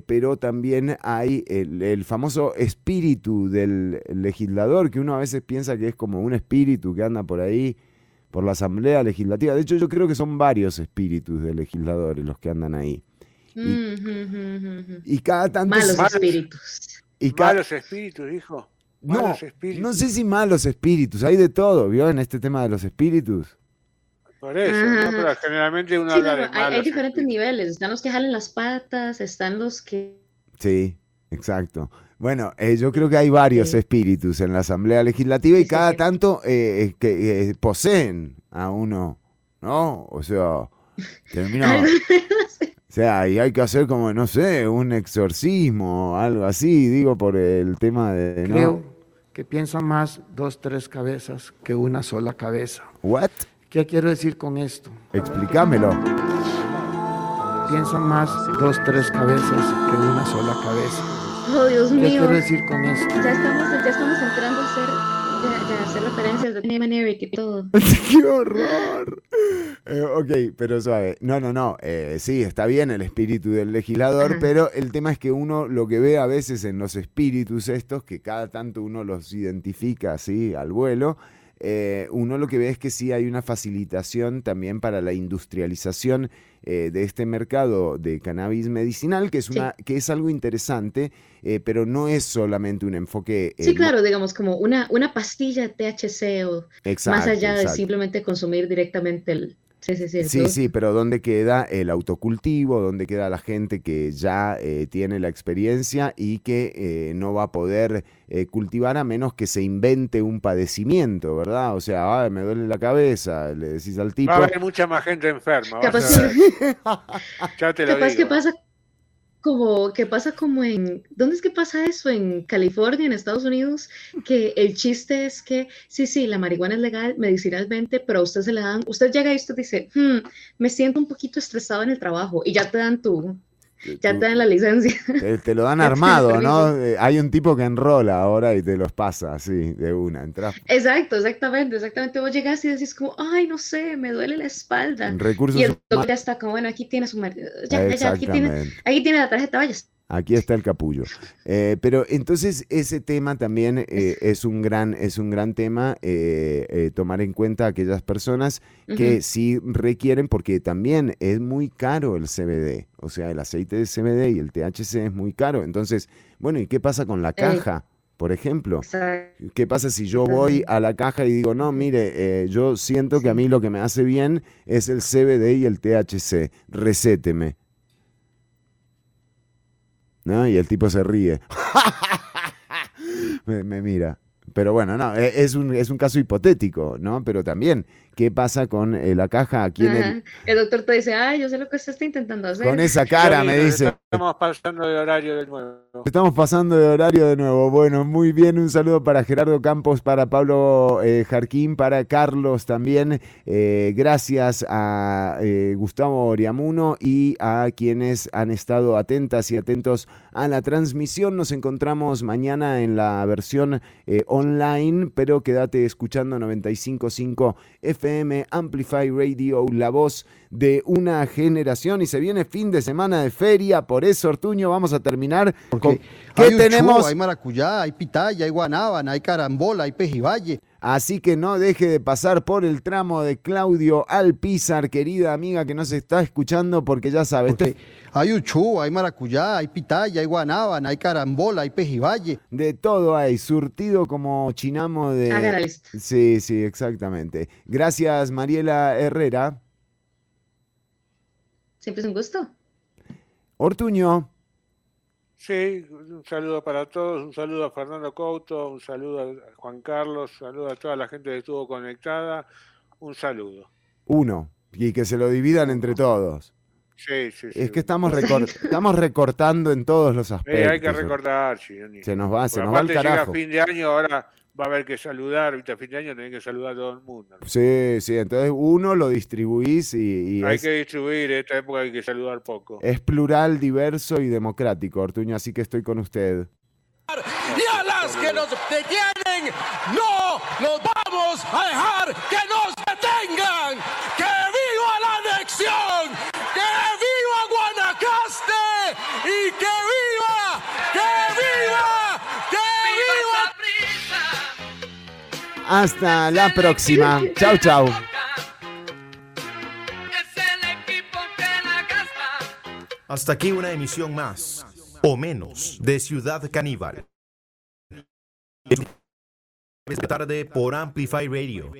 pero también hay el, famoso espíritu del legislador, que uno a veces piensa que es como un espíritu que anda por ahí por la Asamblea Legislativa. De hecho, yo creo que son varios espíritus de legisladores los que andan ahí. Y, cada tanto... Malos espíritus. Y Malos espíritus, dijo. no, no sé si malos espíritus, hay de todo, ¿vio? En este tema de los espíritus. Por eso, pero generalmente uno habla de hay, hay, diferentes niveles, están los que jalen las patas, están los que... Sí, exacto. Bueno, eh, yo creo que hay varios espíritus en la Asamblea Legislativa y cada tanto eh, que eh, poseen a uno, ¿no? O sea, termina... O sea, y hay que hacer como, no sé, un exorcismo, algo así, digo, por el tema de... Creo que piensan más dos, tres cabezas que una sola cabeza. ¿What? ¿Qué quiero decir con esto? Explícamelo. Piensan más dos, tres cabezas que una sola cabeza. Oh, Dios mío. ¿Qué quiero decir con esto? Ya estamos, ya estamos entrando a hacer, ya, hacer referencias de Neyman Eric y todo. ¡Qué horror! Eh, ok, pero suave. No, no, no. Eh, sí, está bien el espíritu del legislador, pero el tema es que uno lo que ve a veces en los espíritus estos, que cada tanto uno los identifica así al vuelo, eh, uno lo que ve es que sí hay una facilitación también para la industrialización eh, de este mercado de cannabis medicinal, que es, una, que es algo interesante, eh, pero no es solamente un enfoque... sí, claro, digamos como una, una pastilla de THC o más allá de simplemente consumir directamente el, Sí, sí, sí. Sí, sí, pero ¿dónde queda el autocultivo? ¿Dónde queda la gente que ya eh, tiene la experiencia y que eh, no va a poder eh, cultivar a menos que se invente un padecimiento, ¿verdad? O sea, me duele la cabeza, le decís al tipo. Va a haber mucha más gente enferma. Capaz, ya te lo Capaz que pasa como que pasa como en, ¿dónde es que pasa eso? En California, en Estados Unidos, que el chiste es que sí, sí, la marihuana es legal medicinalmente, pero a usted se le dan, usted llega y usted dice, hmm, me siento un poquito estresado en el trabajo y ya te dan tu, ya te dan la licencia. Te, lo dan armado, ¿no? Eh, hay un tipo que enrola ahora y te los pasa así, de una. Entras. Exacto, exactamente, exactamente. Vos llegas y decís como, ay, no sé, me duele la espalda. Recursos y el doctor ya está como, bueno, aquí tiene su ya, ya, aquí tiene, aquí tiene la tarjeta, vaya. Aquí está el capullo. Eh, pero entonces ese tema también eh, es, un gran, es un gran tema, eh, tomar en cuenta aquellas personas que sí requieren, porque también es muy caro el CBD, o sea, el aceite de CBD y el THC es muy caro. Entonces, bueno, ¿y qué pasa con la caja? Por ejemplo, ¿qué pasa si yo voy a la caja y digo, no, mire, yo siento que a mí lo que me hace bien es el CBD y el THC, recéteme. ¿No? Y el tipo se ríe. me, mira. Pero bueno, no, e, es un, es un caso hipotético, ¿no? Pero también, ¿qué pasa con eh, la caja aquí en el... el... doctor te dice, ay, yo sé lo que usted está intentando hacer. Con esa cara me dice... Estamos pasando de horario de nuevo. Estamos pasando de horario de nuevo. Bueno, muy bien, un saludo para Gerardo Campos, para Pablo eh, Jarquín, para Carlos también. Eh, gracias a Gustavo Oriamuno y a quienes han estado atentas y atentos a la transmisión. Nos encontramos mañana en la versión online, pero quédate escuchando 95.5 FM Amplify Radio, la voz de una generación y se viene fin de semana de feria, por eso Ortuño vamos a terminar con ¿qué tenemos? hay maracuyá, hay pitaya, hay guanábana, hay carambola, hay pejibaye. Así que no deje de pasar por el tramo de Claudio Alpizar, querida amiga que nos está escuchando, porque ya sabes. Hay uchú, hay maracuyá, hay pitaya, hay guanábana, hay carambola, hay pejibaye. De todo hay, surtido como chinamo de. Sí, sí, exactamente. Gracias, Mariela Herrera. Siempre es un gusto. Ortuño. Sí, un saludo para todos, un saludo a Fernando Couto, un saludo a Juan Carlos, un saludo a toda la gente que estuvo conectada, un saludo. Uno, y que se lo dividan entre todos. Sí, sí, Es que estamos, estamos recortando en todos los aspectos. hay que recortar, sí, Se nos va, se nos va el carajo. llega fin de año, ahora va a haber que saludar, ¿viste? A fin de año tenés que saludar a todo el mundo. Sí, sí, entonces uno lo distribuís y... hay que distribuir, en esta época hay que saludar poco. Es plural, diverso y democrático, Ortuño, así que estoy con usted. Y a las que nos detienen, no nos vamos a dejar que nos detengan. Hasta la próxima. Chao, chao. Hasta aquí una emisión más o menos de Ciudad Caníbal. Esta tarde por Amplify Radio.